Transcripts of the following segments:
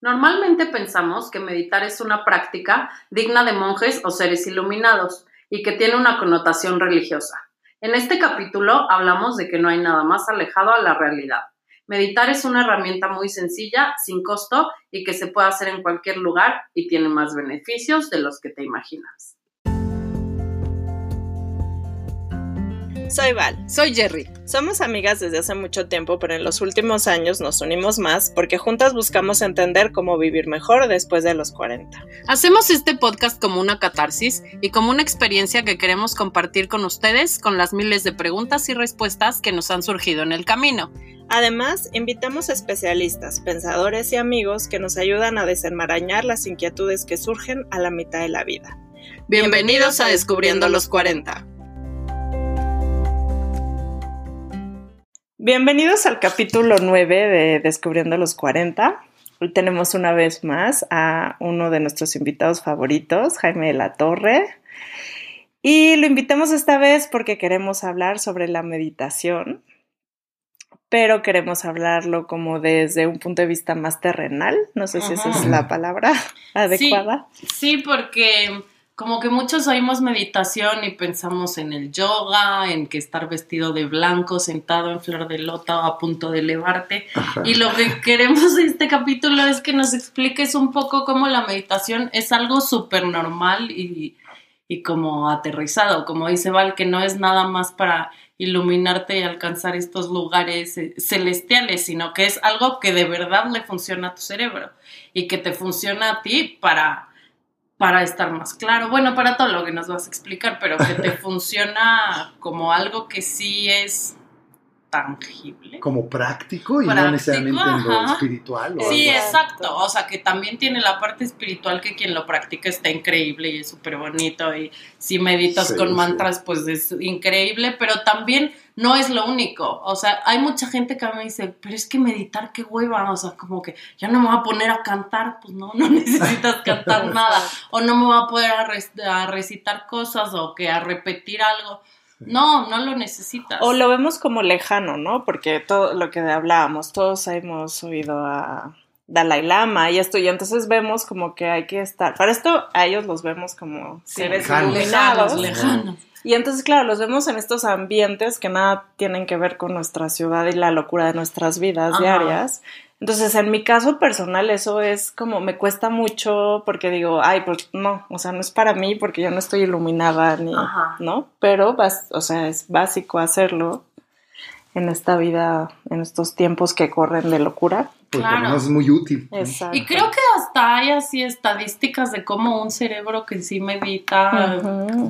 Normalmente pensamos que meditar es una práctica digna de monjes o seres iluminados y que tiene una connotación religiosa. En este capítulo hablamos de que no hay nada más alejado a la realidad. Meditar es una herramienta muy sencilla, sin costo y que se puede hacer en cualquier lugar y tiene más beneficios de los que te imaginas. Soy Val. Soy Jerry. Somos amigas desde hace mucho tiempo, pero en los últimos años nos unimos más porque juntas buscamos entender cómo vivir mejor después de los 40. Hacemos este podcast como una catarsis y como una experiencia que queremos compartir con ustedes con las miles de preguntas y respuestas que nos han surgido en el camino. Además, invitamos especialistas, pensadores y amigos que nos ayudan a desenmarañar las inquietudes que surgen a la mitad de la vida. Bienvenidos a Descubriendo los 40. Bienvenidos al capítulo 9 de Descubriendo los 40. Hoy tenemos una vez más a uno de nuestros invitados favoritos, Jaime de la Torre. Y lo invitamos esta vez porque queremos hablar sobre la meditación, pero queremos hablarlo como desde un punto de vista más terrenal. No sé si esa es la palabra adecuada. Sí, sí porque como que muchos oímos meditación y pensamos en el yoga, en que estar vestido de blanco, sentado en flor de lota o a punto de elevarte. Y lo que queremos en este capítulo es que nos expliques un poco cómo la meditación es algo súper normal y, y como aterrizado, como dice Val, que no es nada más para iluminarte y alcanzar estos lugares eh, celestiales, sino que es algo que de verdad le funciona a tu cerebro y que te funciona a ti para para estar más claro. Bueno, para todo lo que nos vas a explicar, pero que te funciona como algo que sí es tangible. Como práctico y no necesariamente en lo espiritual. sí, exacto. O sea, que también tiene la parte espiritual que quien lo practica está increíble y es súper bonito. Y si meditas con mantras, pues es increíble, pero también no es lo único. O sea, hay mucha gente que me dice, pero es que meditar, qué hueva. O sea, como que ya no me voy a poner a cantar. Pues no, no necesitas cantar nada. O no me voy a poder a recitar cosas o que a repetir algo no, no lo necesitas. O lo vemos como lejano, ¿no? Porque todo lo que hablábamos, todos hemos oído a Dalai Lama y esto, y entonces vemos como que hay que estar. Para esto a ellos los vemos como seres lejanos, lejanos. Y entonces, claro, los vemos en estos ambientes que nada tienen que ver con nuestra ciudad y la locura de nuestras vidas diarias. Entonces, en mi caso personal, eso es como me cuesta mucho porque digo, ay, pues no, o sea, no es para mí porque yo no estoy iluminada ni, ¿no? Pero, o sea, es básico hacerlo en esta vida, en estos tiempos que corren de locura. Pues claro. es muy útil. Exacto. Y creo que hasta hay así estadísticas de cómo un cerebro que sí medita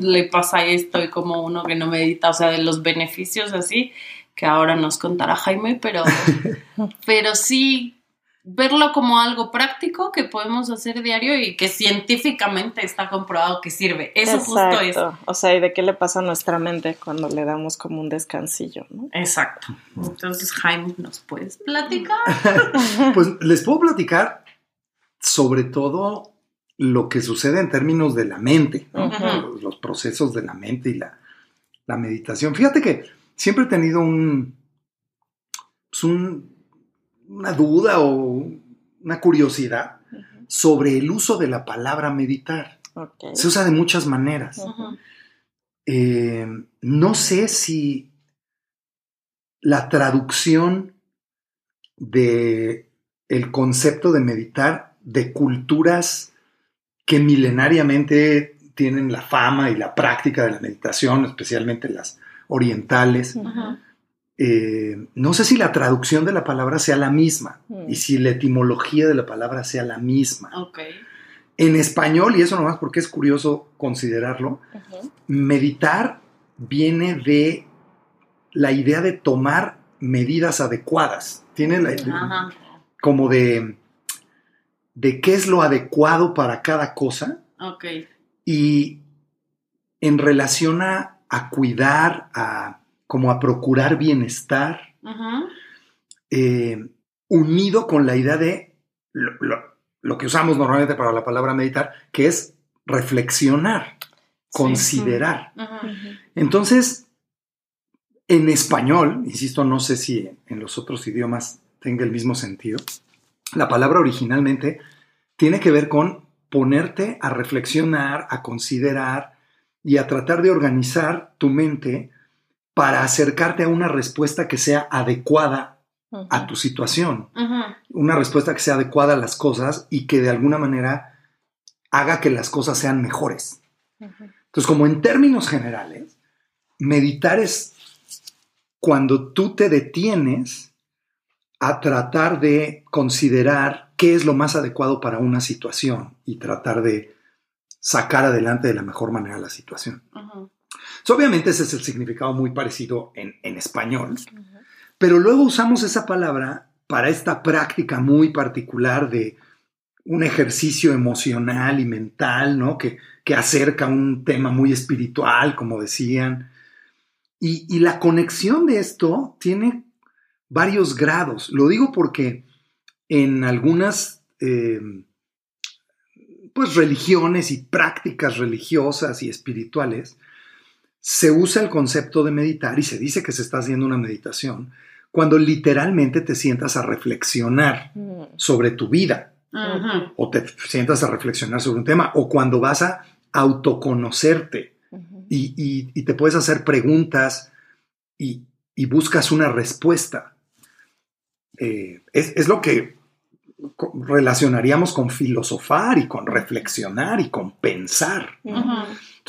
le pasa esto y como uno que no medita, o sea, de los beneficios así que ahora nos contará Jaime, pero, pero sí verlo como algo práctico que podemos hacer diario y que científicamente está comprobado que sirve. Eso justo es. O sea, ¿y de qué le pasa a nuestra mente cuando le damos como un descansillo? ¿no? Exacto. Entonces, Jaime, ¿nos puedes platicar? pues les puedo platicar sobre todo lo que sucede en términos de la mente, los, procesos de la mente y la, la meditación. Fíjate que siempre he tenido pues un, una duda o una curiosidad sobre el uso de la palabra meditar. Se usa de muchas maneras. Eh, no sé si la traducción de el concepto de meditar de culturas que milenariamente tienen la fama y la práctica de la meditación, especialmente las orientales. Eh, no sé si la traducción de la palabra sea la misma mm. y si la etimología de la palabra sea la misma. En español, y eso nomás porque es curioso considerarlo, meditar viene de la idea de tomar medidas adecuadas. Tiene la, como de, de qué es lo adecuado para cada cosa. Y en relación a a cuidar, a como a procurar bienestar, eh, unido con la idea de lo, que usamos normalmente para la palabra meditar, que es reflexionar, considerar. Entonces, en español, insisto, no sé si en los otros idiomas tenga el mismo sentido, la palabra originalmente tiene que ver con ponerte a reflexionar, a considerar y a tratar de organizar tu mente para acercarte a una respuesta que sea adecuada a tu situación, una respuesta que sea adecuada a las cosas y que de alguna manera haga que las cosas sean mejores. Entonces, como en términos generales, meditar es cuando tú te detienes a tratar de considerar qué es lo más adecuado para una situación y tratar de sacar adelante de la mejor manera la situación. Obviamente ese es el significado muy parecido en, español, pero luego usamos esa palabra para esta práctica muy particular de un ejercicio emocional y mental, ¿no? Que, que acerca un tema muy espiritual, como decían. Y, la conexión de esto tiene varios grados. Lo digo porque en algunas eh, pues, religiones y prácticas religiosas y espirituales se usa el concepto de meditar y se dice que se está haciendo una meditación cuando literalmente te sientas a reflexionar mm. sobre tu vida o te sientas a reflexionar sobre un tema o cuando vas a autoconocerte y, te puedes hacer preguntas y, buscas una respuesta. Eh, es, lo que relacionaríamos con filosofar y con reflexionar y con pensar.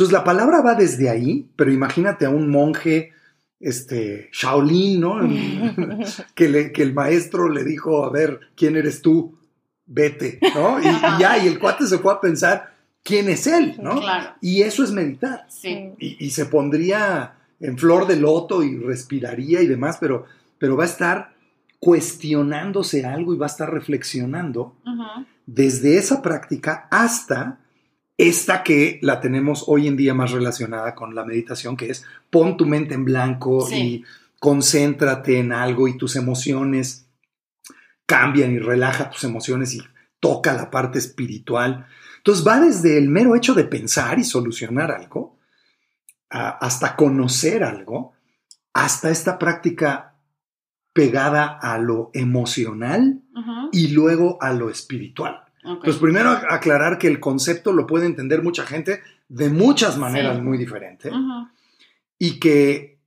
Entonces la palabra va desde ahí, pero imagínate a un monje este, Shaolin, ¿no? que, le, que el maestro le dijo, a ver, ¿quién eres tú? Vete, ¿no? Y, ya, y el cuate se fue a pensar, ¿quién es él? ¿no? Y eso es meditar. Sí. Y, se pondría en flor de loto y respiraría y demás, pero, pero va a estar cuestionándose algo y va a estar reflexionando desde esa práctica hasta esta que la tenemos hoy en día más relacionada con la meditación, que es pon tu mente en blanco y concéntrate en algo y tus emociones cambian y relaja tus emociones y toca la parte espiritual. Entonces va desde el mero hecho de pensar y solucionar algo, hasta conocer algo, hasta esta práctica pegada a lo emocional y luego a lo espiritual. Pues primero aclarar que el concepto lo puede entender mucha gente de muchas maneras muy diferentes y que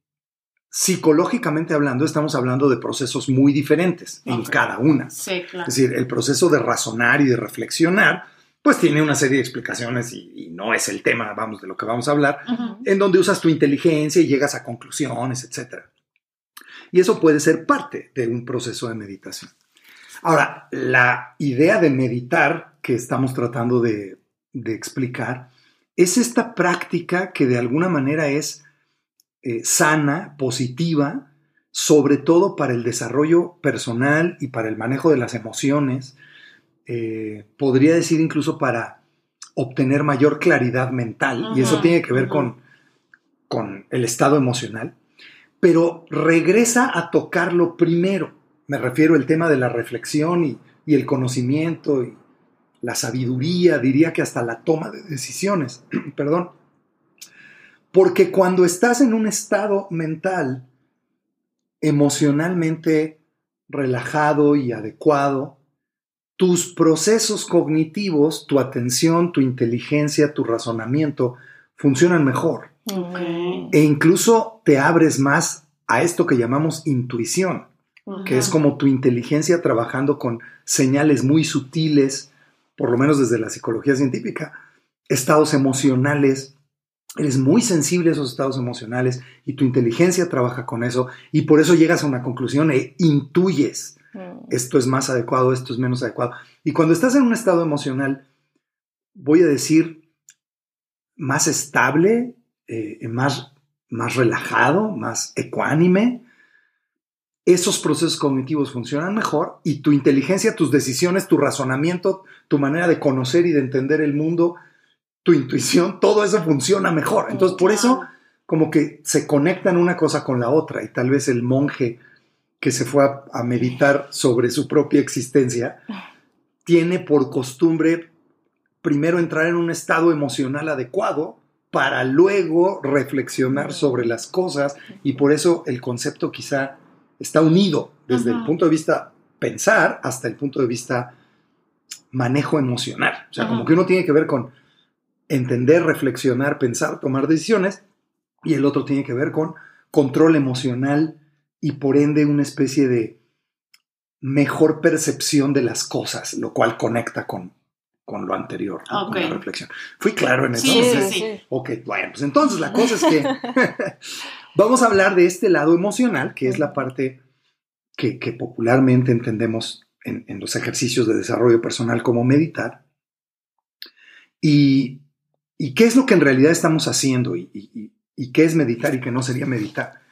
psicológicamente hablando estamos hablando de procesos muy diferentes en cada una. Es decir, el proceso de razonar y de reflexionar pues tiene una serie de explicaciones y, no es el tema, vamos, de lo que vamos a hablar, en donde usas tu inteligencia y llegas a conclusiones, etc. Y eso puede ser parte de un proceso de meditación. Ahora, la idea de meditar que estamos tratando de, explicar es esta práctica que de alguna manera es eh, sana, positiva, sobre todo para el desarrollo personal y para el manejo de las emociones, eh, podría decir incluso para obtener mayor claridad mental, y eso tiene que ver con, con el estado emocional, pero regresa a tocarlo primero. Me refiero al tema de la reflexión y, el conocimiento y la sabiduría, diría que hasta la toma de decisiones, perdón. Porque cuando estás en un estado mental emocionalmente relajado y adecuado, tus procesos cognitivos, tu atención, tu inteligencia, tu razonamiento funcionan mejor. E incluso te abres más a esto que llamamos intuición que es como tu inteligencia trabajando con señales muy sutiles, por lo menos desde la psicología científica, estados emocionales. Eres muy sensible a esos estados emocionales y tu inteligencia trabaja con eso y por eso llegas a una conclusión e intuyes mm. esto es más adecuado, esto es menos adecuado. Y cuando estás en un estado emocional, voy a decir, más estable, eh, más, más relajado, más ecuánime, esos procesos cognitivos funcionan mejor y tu inteligencia, tus decisiones, tu razonamiento, tu manera de conocer y de entender el mundo, tu intuición, todo eso funciona mejor. Entonces, por eso, como que se conectan una cosa con la otra y tal vez el monje que se fue a, meditar sobre su propia existencia, tiene por costumbre primero entrar en un estado emocional adecuado para luego reflexionar sobre las cosas y por eso el concepto quizá está unido desde el punto de vista pensar hasta el punto de vista manejo emocional. O sea, como que uno tiene que ver con entender, reflexionar, pensar, tomar decisiones, y el otro tiene que ver con control emocional y por ende una especie de mejor percepción de las cosas, lo cual conecta con, con lo anterior, con la reflexión. Fui claro en eso. Sí, sí, sí. Ok, bueno, pues entonces la cosa es que vamos a hablar de este lado emocional, que es la parte que, popularmente entendemos en, los ejercicios de desarrollo personal como meditar. Y, qué es lo que en realidad estamos haciendo y, qué es meditar y qué no sería meditar.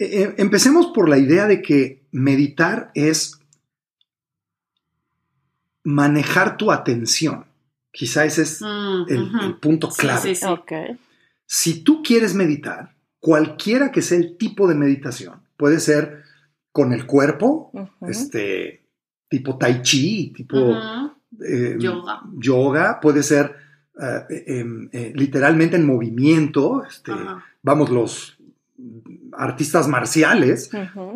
E, e, empecemos por la idea de que meditar es manejar tu atención. Quizá ese es mm, el, punto clave. Si tú quieres meditar, cualquiera que sea el tipo de meditación, puede ser con el cuerpo, este, tipo tai chi, tipo em, yoga. puede ser eh, em, eh, literalmente en movimiento, este, vamos, los artistas marciales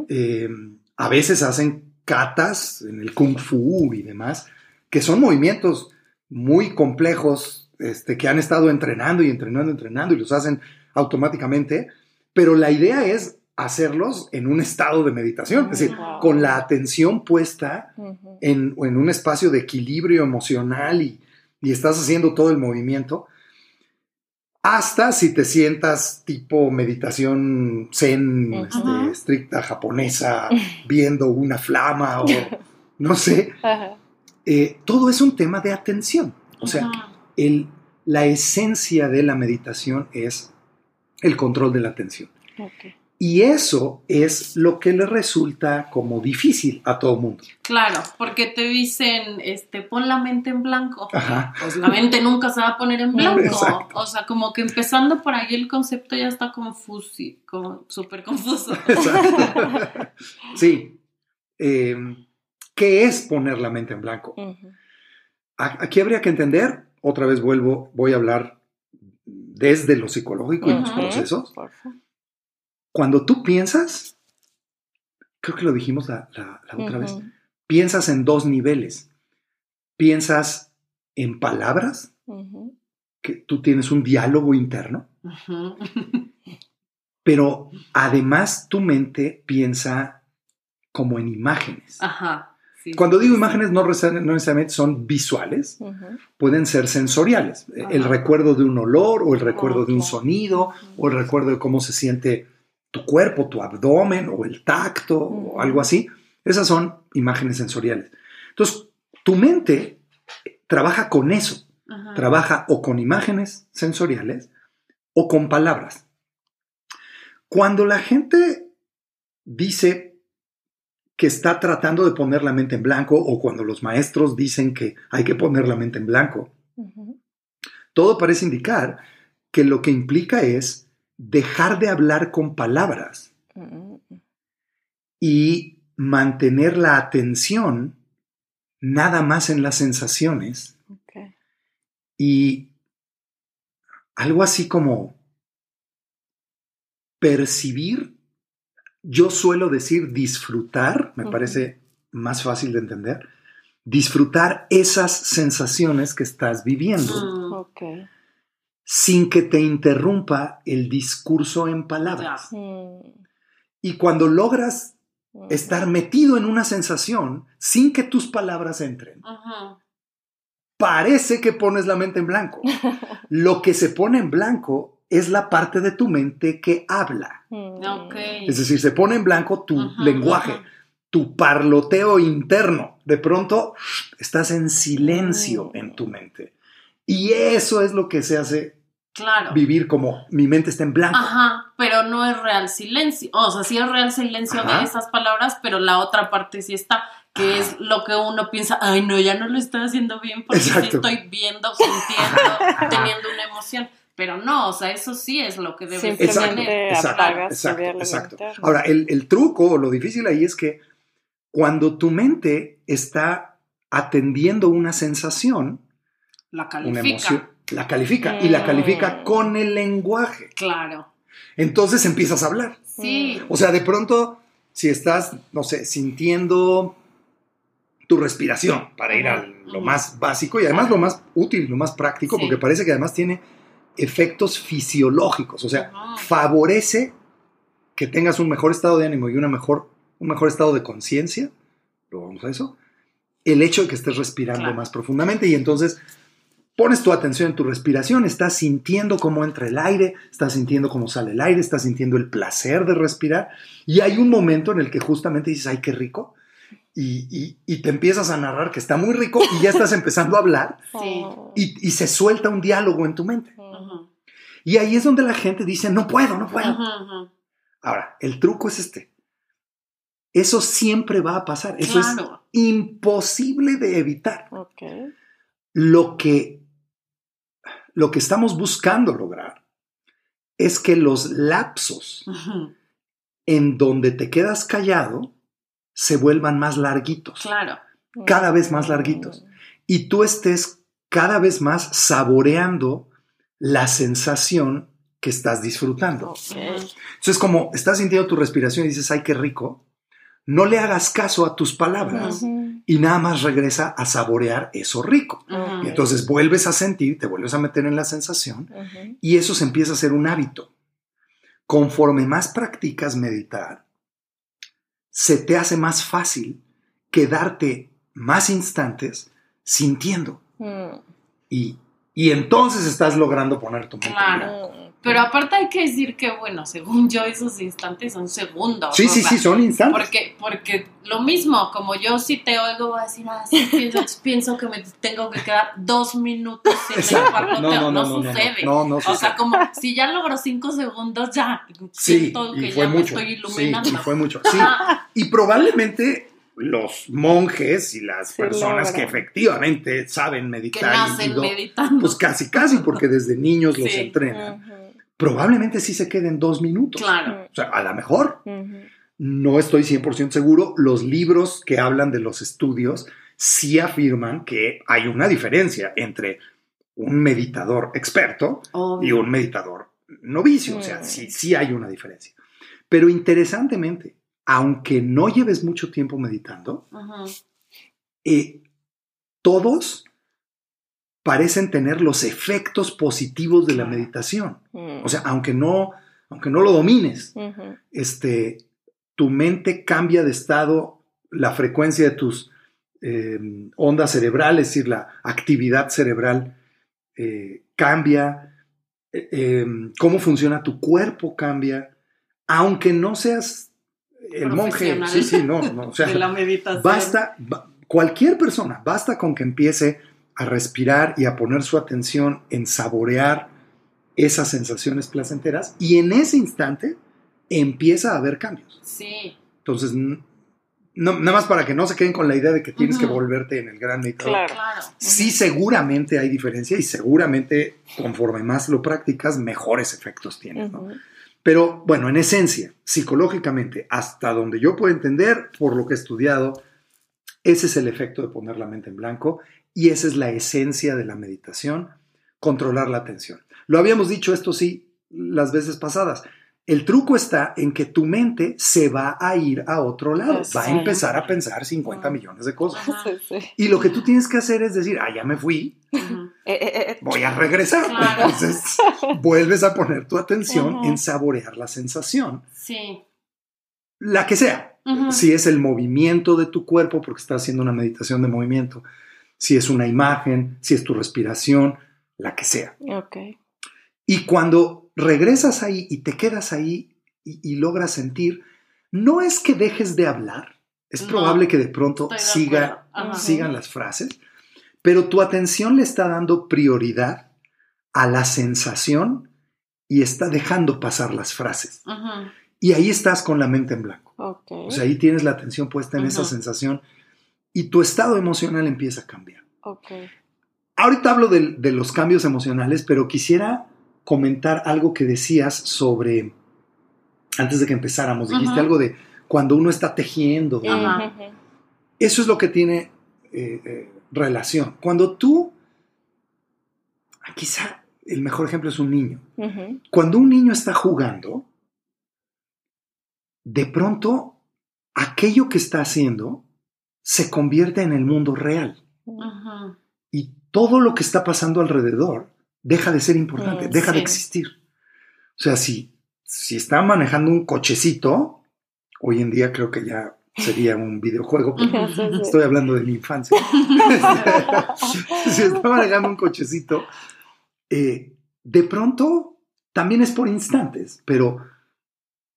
em, a veces hacen catas en el kung fu y demás, que son movimientos muy complejos este, que han estado entrenando y entrenando, entrenando y los hacen automáticamente, pero la idea es hacerlos en un estado de meditación, es decir, con la atención puesta en, un espacio de equilibrio emocional y, estás haciendo todo el movimiento, hasta si te sientas tipo meditación zen, este, estricta japonesa, viendo una flama o no sé, eh, todo es un tema de atención. O sea, el, la esencia de la meditación es el control de la atención. Y eso es lo que le resulta como difícil a todo mundo. Claro, porque te dicen, este, pon la mente en blanco. Pues la mente nunca se va a poner en blanco. O sea, como que empezando por ahí el concepto ya está confuso, súper confuso. sí. Eh, ¿Qué es poner la mente en blanco? Aquí habría que entender, otra vez vuelvo, voy a hablar desde lo psicológico y los procesos. Cuando tú piensas, creo que lo dijimos la, otra vez, piensas en dos niveles. Piensas en palabras, que tú tienes un diálogo interno, pero además tu mente piensa como en imágenes. Cuando digo imágenes, no, necesariamente son visuales, pueden ser sensoriales. El recuerdo de un olor, o el recuerdo de un sonido, o el recuerdo de cómo se siente tu cuerpo, tu abdomen o el tacto o algo así. Esas son imágenes sensoriales. Entonces, tu mente trabaja con eso. Trabaja o con imágenes sensoriales o con palabras. Cuando la gente dice que está tratando de poner la mente en blanco o cuando los maestros dicen que hay que poner la mente en blanco, todo parece indicar que lo que implica es dejar de hablar con palabras y mantener la atención nada más en las sensaciones y algo así como percibir, yo suelo decir disfrutar, me parece más fácil de entender, disfrutar esas sensaciones que estás viviendo. Mm sin que te interrumpa el discurso en palabras. Y cuando logras estar metido en una sensación sin que tus palabras entren, parece que pones la mente en blanco. Lo que se pone en blanco es la parte de tu mente que habla. Es decir, se pone en blanco tu lenguaje, tu parloteo interno. De pronto estás en silencio en tu mente. Y eso es lo que se hace claro. vivir como mi mente está en blanco. Ajá, pero no es real silencio. O sea, sí es real silencio de esas palabras, pero la otra parte sí está, que es lo que uno piensa, ay, no, ya no lo estoy haciendo bien porque sí estoy viendo, sintiendo, teniendo una emoción. Pero no, o sea, eso sí es lo que debe tener. Exacto, exacto, exacto. Ahora, el, el truco o lo difícil ahí es que cuando tu mente está atendiendo una sensación, la califica. Una emoción, la califica y la califica mm. con el lenguaje. Claro. Entonces empiezas a hablar. Sí. O sea, de pronto, si estás, no sé, sintiendo tu respiración, para ir a lo más básico y además lo más útil, lo más práctico, Sí. porque parece que además tiene efectos fisiológicos, o sea, Ajá. favorece que tengas un mejor estado de ánimo y una mejor, un mejor estado de conciencia, lo vamos a eso, el hecho de que estés respirando Claro. más profundamente y entonces pones tu atención en tu respiración, estás sintiendo cómo entra el aire, estás sintiendo cómo sale el aire, estás sintiendo el placer de respirar y hay un momento en el que justamente dices, ay, qué rico. Y, y- y te empiezas a narrar que está muy rico y ya estás empezando a hablar Sí. Y, y se suelta un diálogo en tu mente. Y ahí es donde la gente dice, no puedo, no puedo. Ajá, ajá. Ahora, el truco es este. Eso siempre va a pasar. Eso Claro. es imposible de evitar. Lo que, lo que estamos buscando lograr es que los lapsos Ajá. en donde te quedas callado se vuelvan más larguitos. Claro. Cada vez más larguitos. Y tú estés cada vez más saboreando la sensación que estás disfrutando. Ok. Entonces, como estás sintiendo tu respiración y dices, ay, qué rico, no le hagas caso a tus palabras y nada más regresa a saborear eso rico. Y entonces vuelves a sentir, te vuelves a meter en la sensación y eso se empieza a hacer un hábito. Conforme más practicas meditar, se te hace más fácil quedarte más instantes sintiendo. Mm. Y, y entonces estás logrando poner tu mente en Claro. Pero aparte hay que decir que, bueno, según yo, esos instantes son segundos. Sí, sí, sí, son instantes. Porque, porque lo mismo, como yo si te oigo voy a decir, ah, sí, pienso, pienso que me tengo que quedar dos minutos sin Exacto. el parloteo. No, sucede. No, no o sea, sucede. como si ya logro cinco segundos, ya Sí, siento que y fue ya me mucho. estoy Sí, iluminando. y fue mucho. Sí. Y probablemente los monjes y las Sí, personas que efectivamente saben que meditar y- y nacen meditando. pues casi casi porque desde niños los entrenan, probablemente sí se queden dos minutos. claro. O sea, a lo mejor, no estoy 100% seguro, los libros que hablan de los estudios sí afirman que hay una diferencia entre un meditador experto y Obvio. un meditador novicio. O sea, Mm. sí, sí hay una diferencia. Pero interesantemente, aunque no lleves mucho tiempo meditando, eh, todos parecen tener los efectos positivos de la meditación. Mm. O sea, aunque no, aunque no lo domines, este, tu mente cambia de estado, la frecuencia de tus eh, ondas cerebrales, es decir, la actividad cerebral eh, cambia, eh, eh, cómo funciona tu cuerpo cambia, aunque no seas el monje. Sí, sí, no, no, o sea, de la meditación. Basta, ba- cualquier persona, basta con que empiece a respirar y a poner su atención en saborear esas sensaciones placenteras y en ese instante empieza a haber cambios. Sí. Entonces, no, nada más para que no se queden con la idea de que tienes que volverte en el gran meditador. Claro. Claro. Sí, seguramente hay diferencia y seguramente conforme más lo practicas, mejores efectos tienes. ¿no? Pero bueno, en esencia, psicológicamente, hasta donde yo puedo entender, por lo que he estudiado, ese es el efecto de poner la mente en blanco y esa es la esencia de la meditación, controlar la atención. Lo habíamos dicho esto sí las veces pasadas. El truco está en que tu mente se va a ir a otro lado, va a empezar a pensar 50 millones de cosas. Ajá. Sí, sí. Y lo que tú tienes que hacer es decir, ah, ya me fui. Eh, eh, eh, voy a regresar. Claro. Entonces, vuelves a poner tu atención en saborear la sensación Sí. la que sea. Si es el movimiento de tu cuerpo, porque estás haciendo una meditación de movimiento, si es una imagen, si es tu respiración, la que sea. ok. Y cuando regresas ahí y te quedas ahí y, y logras sentir, no es que dejes de hablar, es No, probable que de pronto Estoy siga, sigan las frases, pero tu atención le está dando prioridad a la sensación y está dejando pasar las frases. Y ahí estás con la mente en blanco. Ok. O sea, ahí tienes la atención puesta en esa sensación y tu estado emocional empieza a cambiar. ok. Ahorita hablo de, de los cambios emocionales, pero quisiera comentar algo que decías sobre, antes de que empezáramos, dijiste algo de cuando uno está tejiendo. Eso es lo que tiene eh, eh, relación. Cuando tú, ah, quizá el mejor ejemplo es un niño. Cuando un niño está jugando, de pronto aquello que está haciendo se convierte en el mundo real. Y todo lo que está pasando alrededor deja de ser importante, Mm, deja de existir. O sea, si, si está manejando un cochecito, hoy en día creo que ya sería un videojuego, estoy hablando de mi infancia. si está manejando un cochecito, eh, de pronto, también es por instantes, pero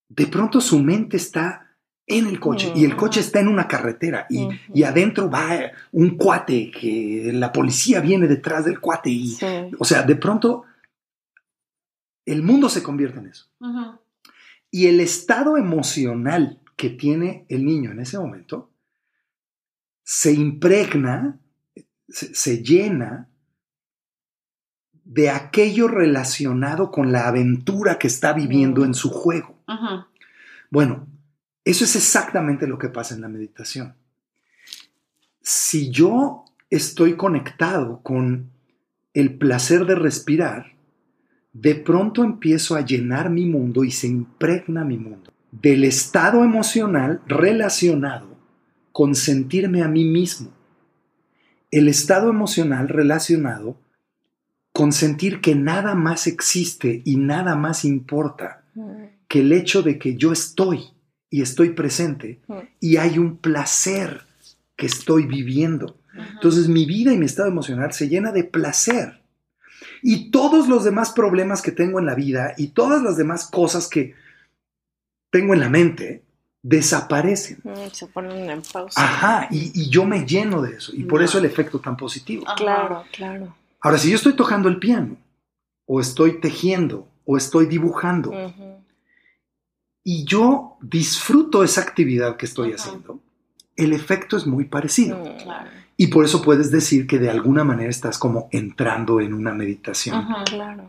de pronto su mente está en el coche y el coche está en una carretera y, y adentro va un cuate que la policía viene detrás del cuate y, Sí. o sea, de pronto el mundo se convierte en eso. Y el estado emocional que tiene el niño en ese momento se impregna, se, se llena de aquello relacionado con la aventura que está viviendo en su juego. Bueno, eso es exactamente lo que pasa en la meditación. Si yo estoy conectado con el placer de respirar, de pronto empiezo a llenar mi mundo y se impregna mi mundo del estado emocional relacionado con sentirme a mí mismo. El estado emocional relacionado con sentir que nada más existe y nada más importa que el hecho de que yo estoy y estoy presente y hay un placer que estoy viviendo. Entonces mi vida y mi estado emocional se llena de placer. Y todos los demás problemas que tengo en la vida y todas las demás cosas que tengo en la mente desaparecen. Mm, Se ponen en pausa. Ajá, y, y yo me lleno de eso. Y por eso el efecto tan positivo. Ajá. Claro, claro. Ahora, si yo estoy tocando el piano, o estoy tejiendo, o estoy dibujando, y yo disfruto esa actividad que estoy haciendo, el efecto es muy parecido. Mm. Claro. Y por eso puedes decir que de alguna manera estás como entrando en una meditación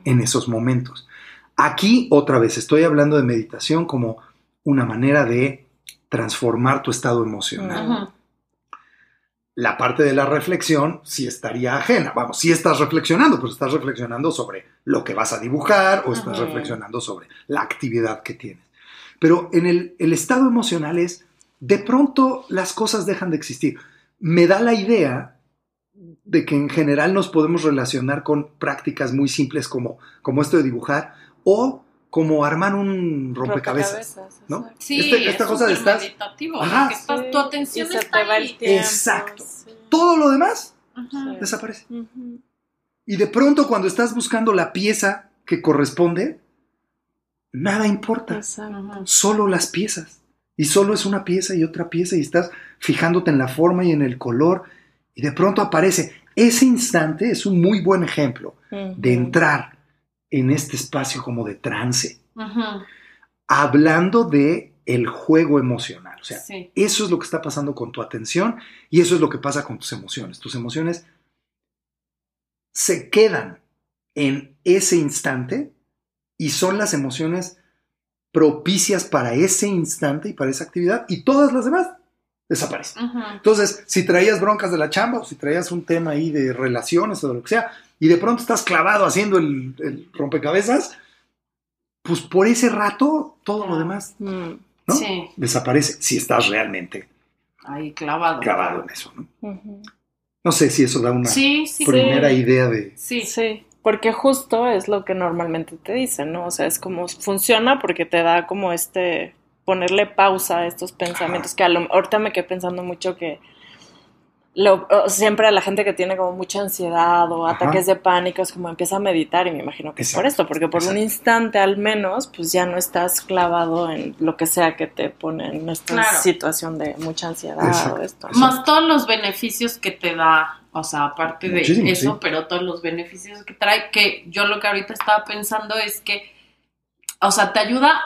en esos momentos. Aquí otra vez estoy hablando de meditación como una manera de transformar tu estado emocional. La parte de la reflexión sí estaría ajena. Vamos, sí estás reflexionando, pero estás reflexionando sobre lo que vas a dibujar o estás reflexionando sobre la actividad que tienes. Pero en el, el estado emocional es, de pronto las cosas dejan de existir. Me da la idea de que en general nos podemos relacionar con prácticas muy simples como, como esto de dibujar o como armar un rompecabezas. ¿no? Sí, Este- esta es cosa de Ajá. estás- Sí, tu atención está te va ahí. el tiempo, Exacto. sí. Todo lo demás desaparece. Y de pronto cuando estás buscando la pieza que corresponde, nada importa, Exacto. Solo las piezas. Y solo es una pieza y otra pieza y estás fijándote en la forma y en el color y de pronto aparece. Ese instante es un muy buen ejemplo de entrar en este espacio como de trance, hablando de el juego emocional. O sea, Sí. eso es lo que está pasando con tu atención y eso es lo que pasa con tus emociones. Tus emociones se quedan en ese instante y son las emociones propicias para ese instante y para esa actividad y todas las demás desaparecen. Entonces, si traías broncas de la chamba o si traías un tema ahí de relaciones o de lo que sea y de pronto estás clavado haciendo el, el rompecabezas, pues por ese rato todo lo demás Mm. ¿no? Sí, desaparece si estás realmente ahí clavado. clavado en eso. ¿no? No sé si eso da una Sí, sí, primera sí. idea de... sí. Sí, porque justo es lo que normalmente te dicen, ¿no? O sea, es como funciona porque te da como este ponerle pausa a estos pensamientos que a lo, ahorita me quedé pensando mucho que lo, siempre a la gente que tiene como mucha ansiedad o Ajá. ataques de pánico es como empieza a meditar y me imagino que es por esto, porque por un instante al menos pues ya no estás clavado en lo que sea que te pone en esta Claro. situación de mucha ansiedad Exacto. o esto. Más todos los beneficios que te da, o sea, aparte de eso, sí. pero todos los beneficios que trae, que yo lo que ahorita estaba pensando es que, o sea, te ayuda,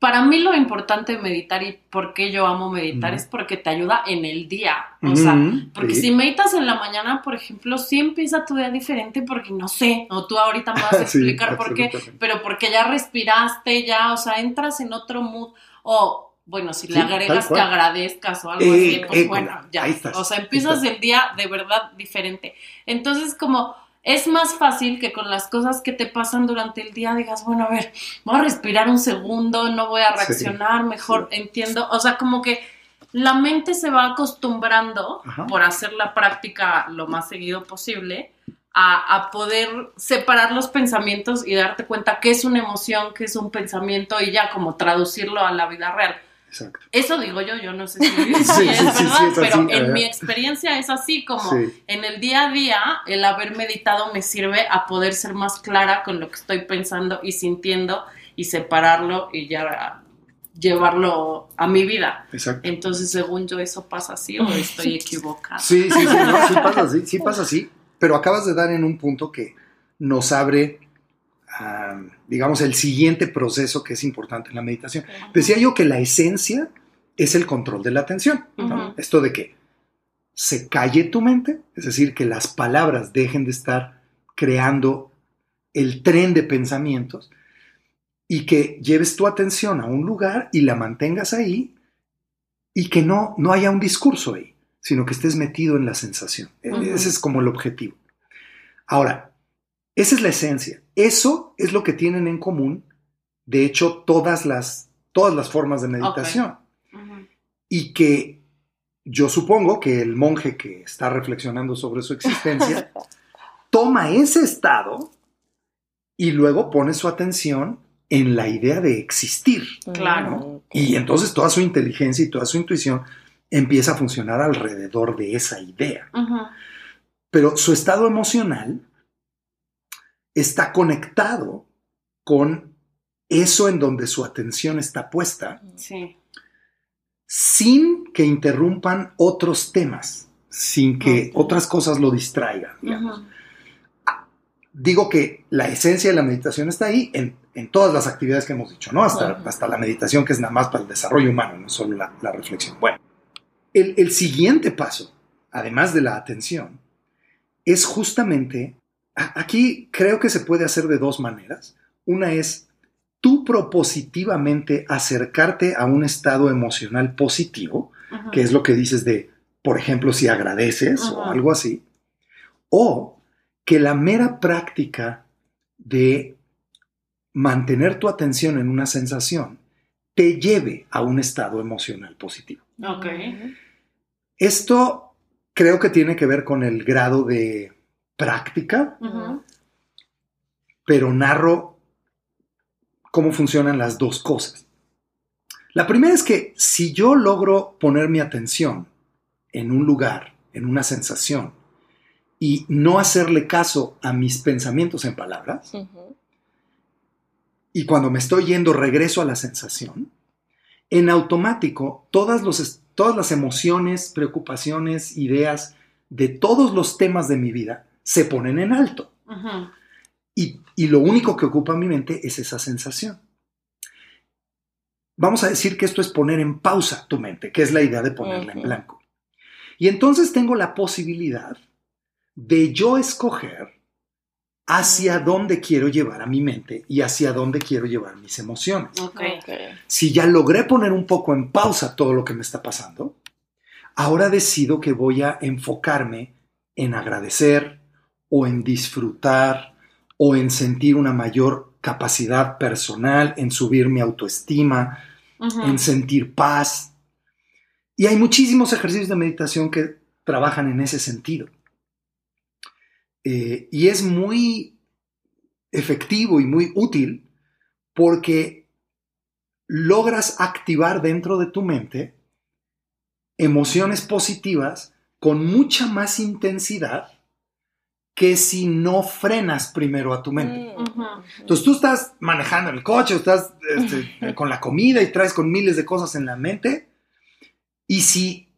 para mí lo importante de meditar y por qué yo amo meditar es porque te ayuda en el día, o sea, porque sí. si meditas en la mañana, por ejemplo, sí empieza tu día diferente porque no sé, o tú ahorita me vas a Sí, explicar por qué, pero porque ya respiraste, ya, o sea, entras en otro mood, o bueno, si Sí, le agregas que agradezcas o algo Eh, así, pues eh, bueno, ya, estás, o sea, empiezas el día de verdad diferente. Entonces, como es más fácil que con las cosas que te pasan durante el día digas, bueno, a ver, voy a respirar un segundo, no voy a Sí, reaccionar, mejor entiendo, o sea, como que la mente se va acostumbrando, Ajá. por hacer la práctica lo más seguido posible, a, a poder separar los pensamientos y darte cuenta qué es una emoción, qué es un pensamiento y ya como traducirlo a la vida real. Exacto. Eso digo yo, yo no sé si, es sí, verdad, sí, es pero en ajá. mi experiencia es así como en el día a día el haber meditado me sirve a poder ser más clara con lo que estoy pensando y sintiendo y separarlo y ya llevarlo a mi vida. Exacto. Entonces, según yo, ¿eso pasa así o estoy equivocada? Sí, sí, sí, no, sí pasa así, sí pasa así, pero acabas de dar en un punto que nos abre, ah, digamos, el siguiente proceso que es importante en la meditación. Decía yo que la esencia es el control de la atención. Esto de que se calle tu mente, es decir, que las palabras dejen de estar creando el tren de pensamientos y que lleves tu atención a un lugar y la mantengas ahí y que no, no haya un discurso ahí, sino que estés metido en la sensación. E-. Ese es como el objetivo. Ahora, esa es la esencia. Eso es lo que tienen en común, de hecho, todas las, todas las formas de meditación y que yo supongo que el monje que está reflexionando sobre su existencia toma ese estado y luego pone su atención en la idea de existir. Claro. Y entonces toda su inteligencia y toda su intuición empieza a funcionar alrededor de esa idea. Pero su estado emocional está conectado con eso en donde su atención está puesta Sí. sin que interrumpan otros temas, sin que otras cosas lo distraigan. digamos. Digo que la esencia de la meditación está ahí en, en todas las actividades que hemos dicho, ¿no? Hasta, hasta la meditación que es nada más para el desarrollo humano, no solo la, la reflexión. Bueno, el, el siguiente paso, además de la atención, es justamente, aquí creo que se puede hacer de dos maneras. Una es tú propositivamente acercarte a un estado emocional positivo, que es lo que dices de, por ejemplo, si agradeces o algo así, o que la mera práctica de mantener tu atención en una sensación te lleve a un estado emocional positivo. Ok. Esto creo que tiene que ver con el grado de práctica, pero narro cómo funcionan las dos cosas. La primera es que si yo logro poner mi atención en un lugar, en una sensación, y no hacerle caso a mis pensamientos en palabras, y cuando me estoy yendo regreso a la sensación, en automático todas, los es- todas las emociones, preocupaciones, ideas de todos los temas de mi vida se ponen en alto. Y, y lo único que ocupa mi mente es esa sensación. Vamos a decir que esto es poner en pausa tu mente, que es la idea de ponerla en blanco. Y entonces tengo la posibilidad de yo escoger hacia dónde quiero llevar a mi mente y hacia dónde quiero llevar mis emociones. Ok. Ok. Si ya logré poner un poco en pausa todo lo que me está pasando, ahora decido que voy a enfocarme en agradecer o en disfrutar o en sentir una mayor capacidad personal, en subir mi autoestima, en sentir paz. Y hay muchísimos ejercicios de meditación que trabajan en ese sentido. Eh, y es muy efectivo y muy útil porque logras activar dentro de tu mente emociones positivas con mucha más intensidad que si no frenas primero a tu mente. Mm. Entonces tú estás manejando el coche, estás este, con la comida y traes con miles de cosas en la mente. Y si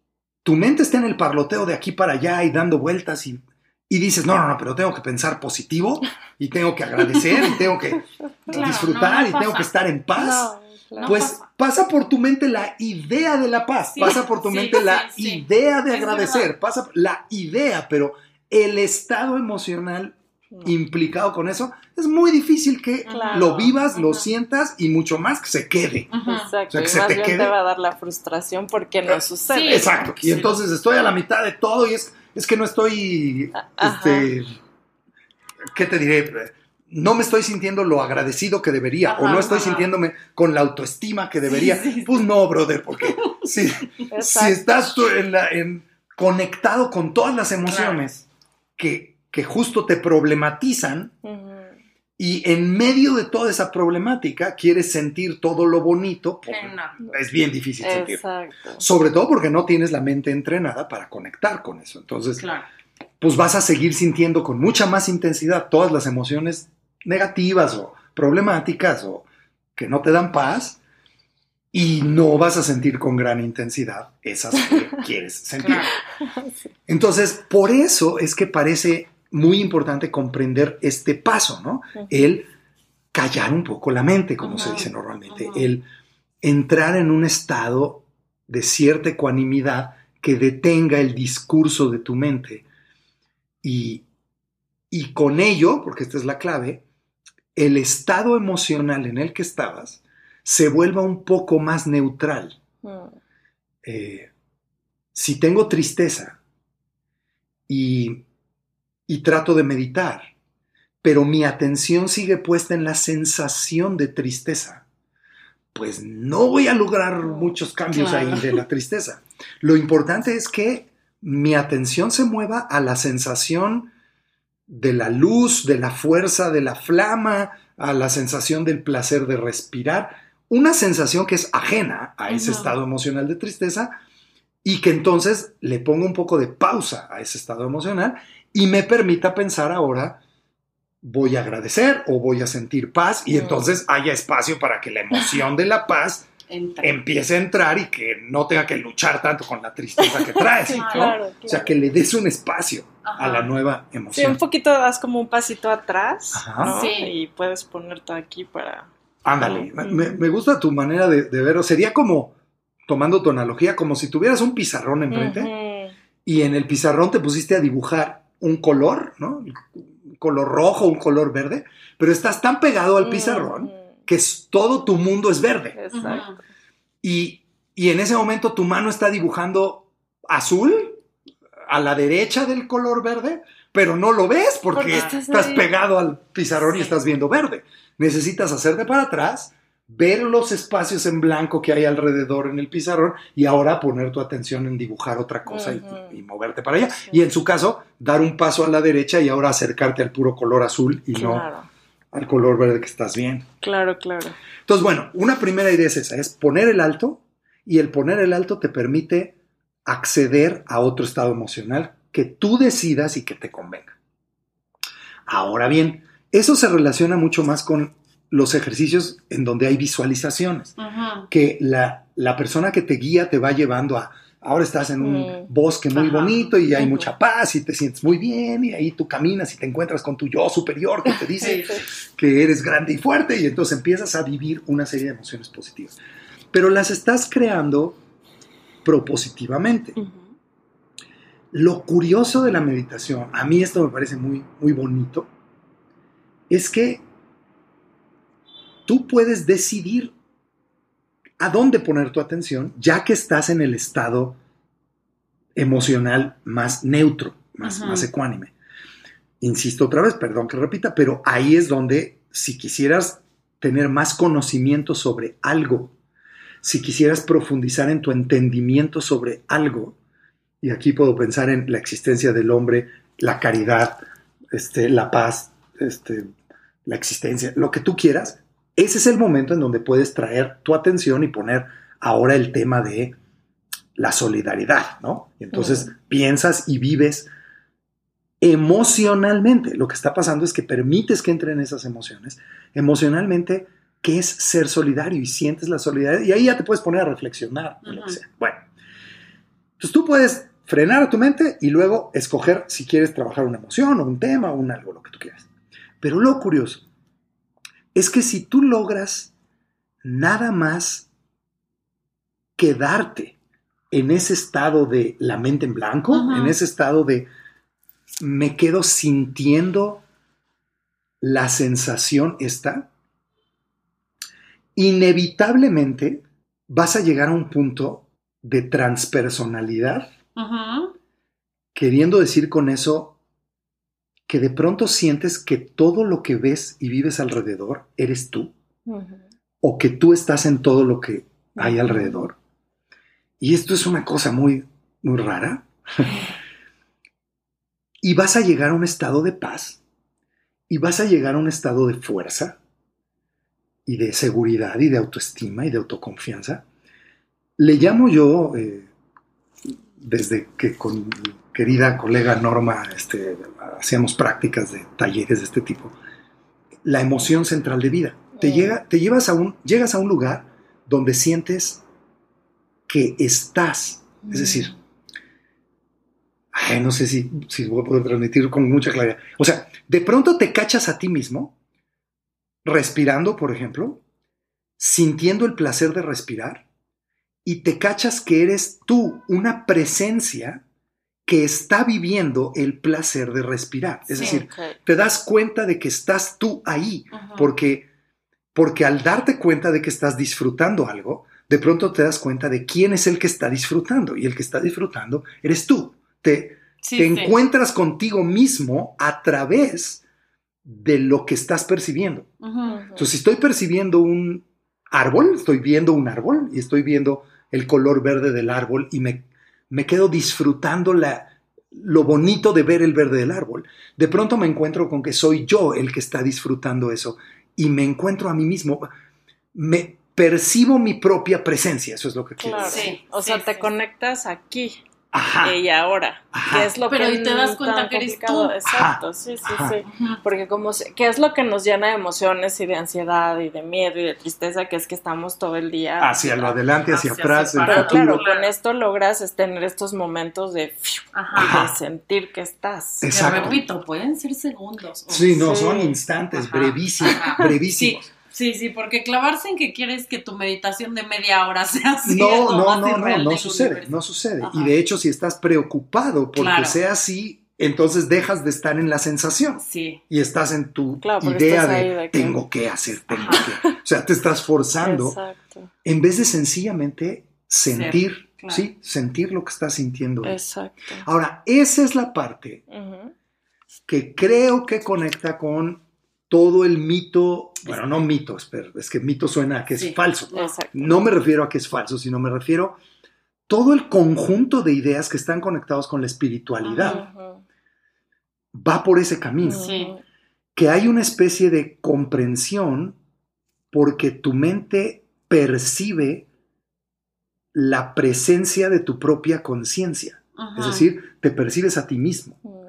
tu mente está en el parloteo de aquí para allá y dando vueltas y, y dices, no, no, no, pero tengo que pensar positivo y tengo que agradecer y tengo que Claro, disfrutar no, no y tengo que estar en paz. No, pues pasa. pasa. por tu mente la idea de la paz, Sí, pasa por tu sí, mente sí, la sí. idea de Es agradecer, verdad. pasa la idea, pero el estado emocional No. implicado con eso, es muy difícil que Claro. lo vivas, lo sientas y mucho más que se quede. Exacto. O sea, que y se más te bien quede. te va a dar la frustración porque no sucede. Sí. Exacto. Y Sí. entonces estoy a la mitad de todo y es, es que no estoy, Ajá. este, ¿qué te diré? No me estoy sintiendo lo agradecido que debería o no estoy ajá. sintiéndome con la autoestima que debería. sí, sí. Pues no, brother, porque si, si estás tú en la, en, conectado con todas las emociones que, que, justo te problematizan y en medio de toda esa problemática quieres sentir todo lo bonito, es bien difícil sentir. Sobre todo porque no tienes la mente entrenada para conectar con eso. Entonces, pues vas a seguir sintiendo con mucha más intensidad todas las emociones negativas o problemáticas o que no te dan paz y no vas a sentir con gran intensidad esas que quieres sentir. Entonces, por eso es que parece muy importante comprender este paso, ¿no? El callar un poco la mente, como se dice normalmente, el entrar en un estado de cierta ecuanimidad que detenga el discurso de tu mente y, y con ello, porque esta es la clave, el estado emocional en el que estabas se vuelva un poco más neutral. Mm. Eh, si tengo tristeza y, y trato de meditar, pero mi atención sigue puesta en la sensación de tristeza, pues no voy a lograr muchos cambios ahí de la tristeza. Lo importante es que mi atención se mueva a la sensación de la luz, de la fuerza, de la flama, a la sensación del placer de respirar, una sensación que es ajena a ese estado emocional de tristeza y que entonces le ponga un poco de pausa a ese estado emocional y me permita pensar ahora, voy a agradecer o voy a sentir paz y entonces haya espacio para que la emoción de la paz empiece a entrar y que no tenga que luchar tanto con la tristeza que traes. O sea, que le des un espacio a la nueva emoción. Sí, un poquito das como un pasito atrás y puedes ponerte aquí para Ándale, me, gusta tu manera de, verlo. Sería como, tomando tu analogía, como si tuvieras un pizarrón enfrente y en el pizarrón te pusiste a dibujar un color, ¿no? Un color rojo, un color verde, pero estás tan pegado al pizarrón que todo tu mundo es verde. Exacto. Y, y en ese momento tu mano está dibujando azul a la derecha del color verde, pero no lo ves porque, estás, pegado al pizarrón y estás viendo verde necesitas hacerte para atrás, ver los espacios en blanco que hay alrededor en el pizarrón y ahora poner tu atención en dibujar otra cosa y, moverte para allá. Y en su caso, dar un paso a la derecha y ahora acercarte al puro color azul y no al color verde que estás bien. Claro, claro. Entonces, bueno, una primera idea es esa, es poner el alto y el poner el alto te permite acceder a otro estado emocional que tú decidas y que te convenga. Ahora bien, eso se relaciona mucho más con los ejercicios en donde hay visualizaciones, que la, persona que te guía te va llevando a, ahora estás en un mm. bosque muy bonito y hay mucha paz y te sientes muy bien y ahí tú caminas y te encuentras con tu yo superior que te dice que eres grande y fuerte y entonces empiezas a vivir una serie de emociones positivas. Pero las estás creando propositivamente. Lo curioso de la meditación, a mí esto me parece muy, muy bonito, es que tú puedes decidir a dónde poner tu atención, ya que estás en el estado emocional más neutro, más, más ecuánime. Insisto otra vez, perdón que repita, pero ahí es donde si quisieras tener más conocimiento sobre algo, si quisieras profundizar en tu entendimiento sobre algo, y aquí puedo pensar en la existencia del hombre, la caridad, este, la paz, este, la existencia, lo que tú quieras, ese es el momento en donde puedes traer tu atención y poner ahora el tema de la solidaridad, ¿no? Y entonces piensas y vives emocionalmente. Lo que está pasando es que permites que entren esas emociones. Emocionalmente, ¿qué es ser solidario? Y sientes la solidaridad. Y ahí ya te puedes poner a reflexionar, lo que sea. Bueno, entonces tú puedes frenar a tu mente y luego escoger si quieres trabajar una emoción o un tema o un algo, lo que tú quieras. Pero lo curioso es que si tú logras nada más quedarte en ese estado de la mente en blanco, en ese estado de me quedo sintiendo la sensación esta, inevitablemente vas a llegar a un punto de transpersonalidad, queriendo decir con eso que de pronto sientes que todo lo que ves y vives alrededor eres tú, o que tú estás en todo lo que hay alrededor. y esto es una cosa muy, muy rara, y vas a llegar a un estado de paz, y vas a llegar a un estado de fuerza, y de seguridad, y de autoestima, y de autoconfianza. Le llamo yo, eh, desde que con mi querida colega Norma este, hacíamos prácticas de talleres de este tipo, la emoción central de vida. Te, Mm. llega, te llevas a un, llegas a un lugar donde sientes que estás, es decir, ay, no sé si, si voy a poder transmitir con mucha claridad. O sea, de pronto te cachas a ti mismo, respirando, por ejemplo, sintiendo el placer de respirar, y te cachas que eres tú una presencia que está viviendo el placer de respirar. Es Sí. decir, te das cuenta de que estás tú ahí, porque, porque al darte cuenta de que estás disfrutando algo, de pronto te das cuenta de quién es el que está disfrutando, y el que está disfrutando eres tú. Te, Sí, te sí. encuentras contigo mismo a través de lo que estás percibiendo. Entonces, si estoy percibiendo un árbol, estoy viendo un árbol y estoy viendo el color verde del árbol y me, me quedo disfrutando la, lo bonito de ver el verde del árbol. De pronto me encuentro con que soy yo el que está disfrutando eso y me encuentro a mí mismo. Me percibo mi propia presencia, eso es lo que quiero Claro. decir. Sí, o sí, sea, sí, te sí. conectas aquí Ajá. y ahora. Ajá. Que es lo Pero que y te das es cuenta que eres complicado. tú. Exacto, sí, sí, Ajá. sí. Ujú. Porque como se- ¿qué es lo que nos llena de emociones y de ansiedad y de miedo y de tristeza? Que es que estamos todo el día Hacia lo adelante, hacia, Hacia atrás, el. Pero futuro. claro, con esto logras es tener estos momentos de, Ajá. de sentir que estás. Te Exacto. repito, pueden ser segundos. Sí, no, Sí. son instantes, Ajá. brevísimos, brevísimos. Sí, sí, porque clavarse en que quieres que tu meditación de media hora sea así. es No, lo no, más no, no, no sucede, universo. no sucede. Ajá. Y de hecho, si estás preocupado porque Claro. sea así, entonces dejas de estar en la sensación Sí. y estás en tu Claro, idea de, ahí de que- tengo que hacer, tengo que. O sea, te estás forzando Exacto, en vez de sencillamente sentir, claro. sí, sentir lo que estás sintiendo. exacto. Ahora, esa es la parte que creo que conecta con todo el mito, bueno, no mito, espera, es que mito suena a que es Sí. falso. Exacto. No me refiero a que es falso, sino me refiero todo el conjunto de ideas que están conectados con la espiritualidad va por ese camino. Sí. Que hay una especie de comprensión porque tu mente percibe la presencia de tu propia conciencia. Es decir, te percibes a ti mismo, Ujú.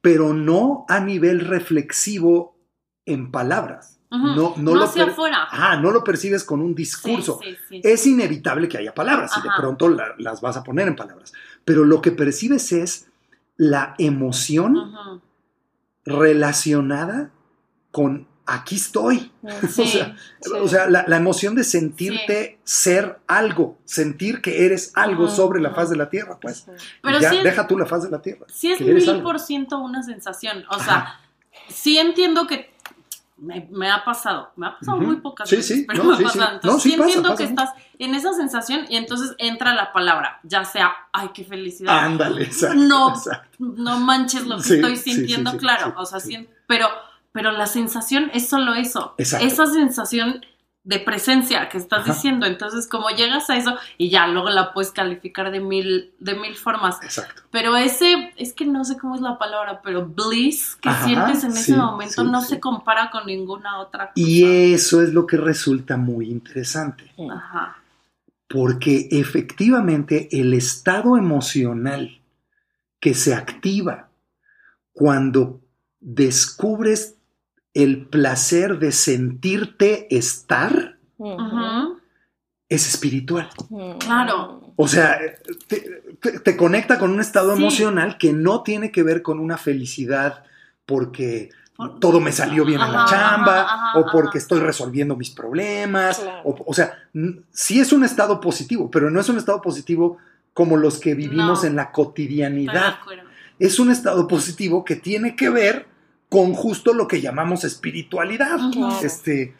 pero no a nivel reflexivo en palabras. No, no, No lo hacia per- afuera. Ajá, no lo percibes con un discurso. sí, sí. es inevitable que haya palabras y de Ajá. pronto la- las vas a poner en palabras. Pero lo que percibes es la emoción relacionada con aquí estoy. Sí, o sea, sí. o sea, la, la emoción de sentirte ser algo, sentir que eres algo Ajá, sobre la ajá. faz de la tierra, pues. Pero ya sí es- deja tú la faz de la tierra. Sí es que eres mil por ciento una sensación. O sea, sí entiendo que me, me ha pasado. Me ha pasado muy pocas Sí, veces, sí, pero no, me ha sí, sí. pasado. No, Entonces sí, pasa, entiendo pasa que estás en esa sensación y entonces entra la palabra, ya sea, ay, qué felicidad. Ándale, exacto. No, exacto. no manches lo que estoy sintiendo, claro. o sea, pero, pero la sensación es solo eso. Exacto. Esa sensación de presencia que estás Ajá. diciendo. Entonces, como llegas a eso y ya luego la puedes calificar de mil, de mil formas. Exacto. Pero ese, es que no sé cómo es la palabra, pero bliss que Ajá, sientes en sí, ese momento sí, no sí. se compara con ninguna otra cosa. Y eso es lo que resulta muy interesante. Ajá. Porque efectivamente el estado emocional que se activa cuando descubres el placer de sentirte estar es espiritual. Claro. O sea, te, te- te conecta con un estado Sí. emocional que no tiene que ver con una felicidad porque Por- todo me salió bien en la chamba ajá, ajá, o porque ajá. estoy resolviendo mis problemas. Claro. O, o sea, sí es un estado positivo, pero no es un estado positivo como los que vivimos No. en la cotidianidad. Es un estado positivo que tiene que ver con justo lo que llamamos espiritualidad. Este,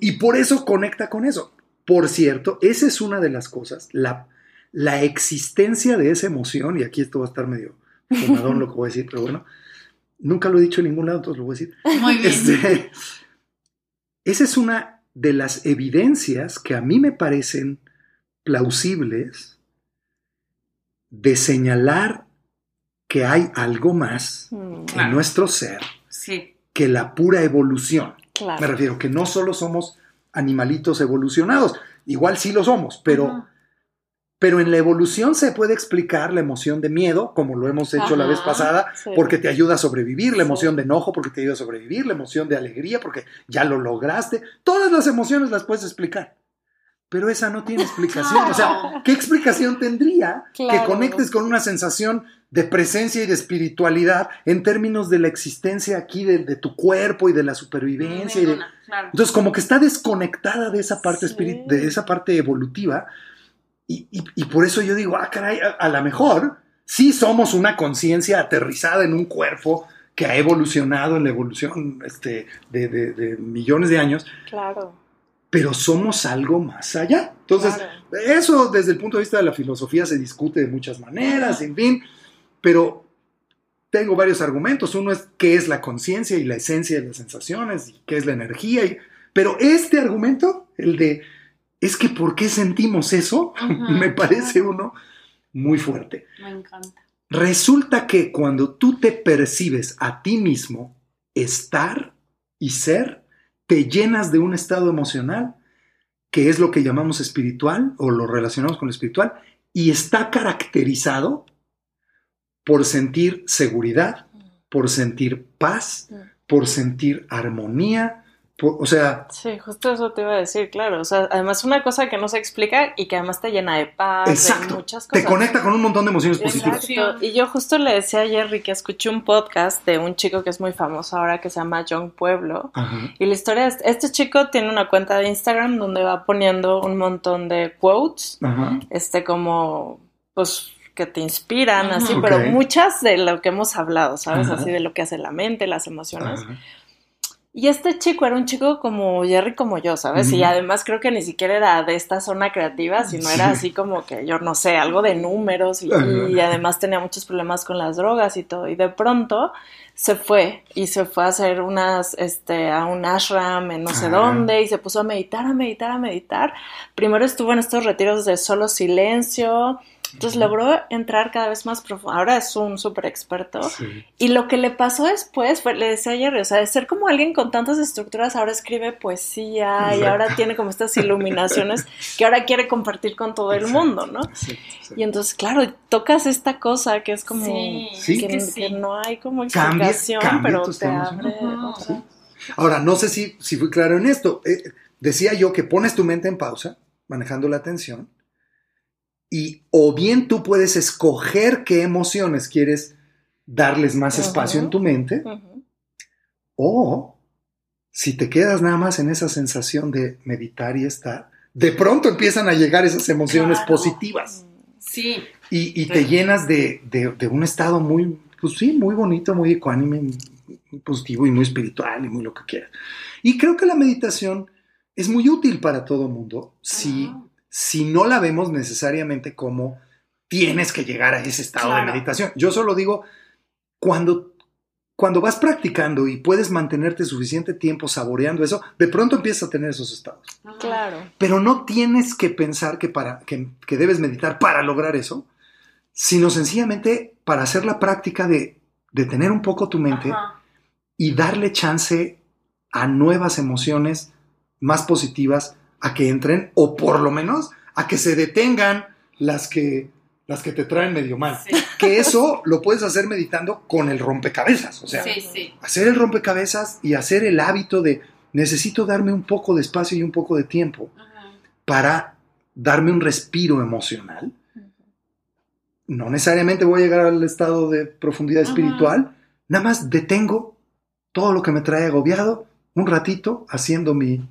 y por eso conecta con eso. Por cierto, esa es una de las cosas, la, la existencia de esa emoción, y aquí esto va a estar medio fumadón lo que voy a decir, pero bueno, nunca lo he dicho en ningún lado, entonces lo voy a decir. Muy bien. Este, esa es una de las evidencias que a mí me parecen plausibles de señalar que hay algo más Mm, en nuestro ser Sí. que la pura evolución. claro. Me refiero que no solo somos animalitos evolucionados, igual sí lo somos, pero, pero en la evolución se puede explicar la emoción de miedo, como lo hemos hecho la vez pasada, sí. porque te ayuda a sobrevivir, la Sí. emoción de enojo porque te ayuda a sobrevivir, la emoción de alegría porque ya lo lograste. Todas las emociones las puedes explicar. Pero esa no tiene explicación. O sea, ¿qué explicación tendría que conectes con una sensación de presencia y de espiritualidad en términos de la existencia aquí de, de tu cuerpo y de la supervivencia? y de- claro. entonces, como que está desconectada de esa parte Sí. de esa parte evolutiva. Y, y- y por eso yo digo, ah, caray, a, a lo mejor sí somos una conciencia aterrizada en un cuerpo que ha evolucionado en la evolución este, de millones de años, Claro. Pero somos algo más allá. Entonces, claro. eso desde el punto de vista de la filosofía se discute de muchas maneras, en fin, pero tengo varios argumentos. Uno es qué es la conciencia y la esencia de las sensaciones, y qué es la energía. y- pero este argumento, el de es que por qué sentimos eso, me parece uno muy fuerte. Me encanta. Resulta que cuando tú te percibes a ti mismo estar y ser, te llenas de un estado emocional que es lo que llamamos espiritual o lo relacionamos con lo espiritual y está caracterizado por sentir seguridad, por sentir paz, por sentir armonía, o sea, Sí, justo eso te iba a decir, claro. O sea, además una cosa que no se explica y que además te llena de paz, de exacto, muchas te cosas. conecta con un montón de emociones positivas. Exacto. Y yo justo le decía a Jerry que escuché un podcast de un chico que es muy famoso ahora que se llama John Pueblo. Ajá. Y la historia es, este chico tiene una cuenta de Instagram donde va poniendo un montón de quotes, Ajá. este como, pues, que te inspiran, así, pero muchas de lo que hemos hablado, ¿sabes? Ajá. Así de lo que hace la mente, las emociones. Y este chico era un chico como Jerry, como yo, ¿sabes? Y además creo que ni siquiera era de esta zona creativa, sino Sí. era así como que, yo no sé, algo de números y, además tenía muchos problemas con las drogas y todo. Y de pronto se fue y se fue a hacer unas, este, a un ashram en no sé dónde y se puso a meditar, a meditar, a meditar. Primero estuvo en estos retiros de solo silencio. Entonces logró entrar cada vez más profundo. Ahora es un súper experto. Sí. Y lo que le pasó después fue, le decía ayer, o sea, de ser como alguien con tantas estructuras, ahora escribe poesía y Exacto. ahora tiene como estas iluminaciones que ahora quiere compartir con todo el Exacto. mundo, ¿no? Sí, sí. Y entonces, claro, tocas esta cosa que es como Sí, Sí. que, que sí. que no hay como explicación, cambia pero te abre otra. Ujú. Ahora, no sé si, si fui claro en esto. Eh, decía yo que pones tu mente en pausa, manejando la atención, y o bien tú puedes escoger qué emociones quieres darles más espacio en tu mente, o si te quedas nada más en esa sensación de meditar y estar, de pronto empiezan a llegar esas emociones Claro. positivas Sí, y, y te llenas de, de- de un estado muy, pues sí, muy bonito, muy ecuánime, muy positivo y muy espiritual y muy lo que quieras. Y creo que la meditación es muy útil para todo el mundo si. Si no la vemos necesariamente como tienes que llegar a ese estado Claro. de meditación. Yo solo digo, cuando, cuando vas practicando y puedes mantenerte suficiente tiempo saboreando eso, de pronto empiezas a tener esos estados. Claro. Pero no tienes que pensar que, para, que, que debes meditar para lograr eso, sino sencillamente para hacer la práctica de detener un poco tu mente Ajá. y darle chance a nuevas emociones más positivas a que entren o por lo menos a que se detengan las que, las que te traen medio mal. Sí, Que eso lo puedes hacer meditando con el rompecabezas. O sea, sí, sí. hacer el rompecabezas y hacer el hábito de necesito darme un poco de espacio y un poco de tiempo Ajá. para darme un respiro emocional. No necesariamente voy a llegar al estado de profundidad Ajá. espiritual, nada más detengo todo lo que me trae agobiado un ratito haciendo mi,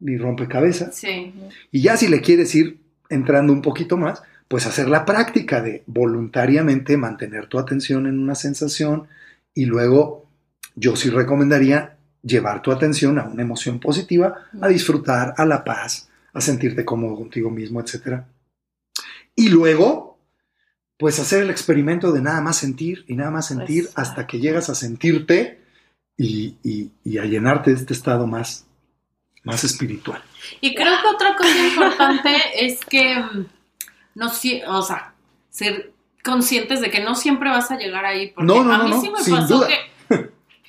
mi rompecabezas. Sí. Y ya si le quieres ir entrando un poquito más, pues hacer la práctica de voluntariamente mantener tu atención en una sensación y luego yo sí recomendaría llevar tu atención a una emoción positiva, a disfrutar, a la paz, a sentirte cómodo contigo mismo, etc. Y luego, pues hacer el experimento de nada más sentir y nada más sentir hasta que llegas a sentirte y, y- y a llenarte de este estado más, más espiritual. Y creo que otra cosa importante es que no si- o sea, se conscientes de que no siempre vas a llegar ahí. Porque No, no, a no, mí no, sí me sin pasó duda. que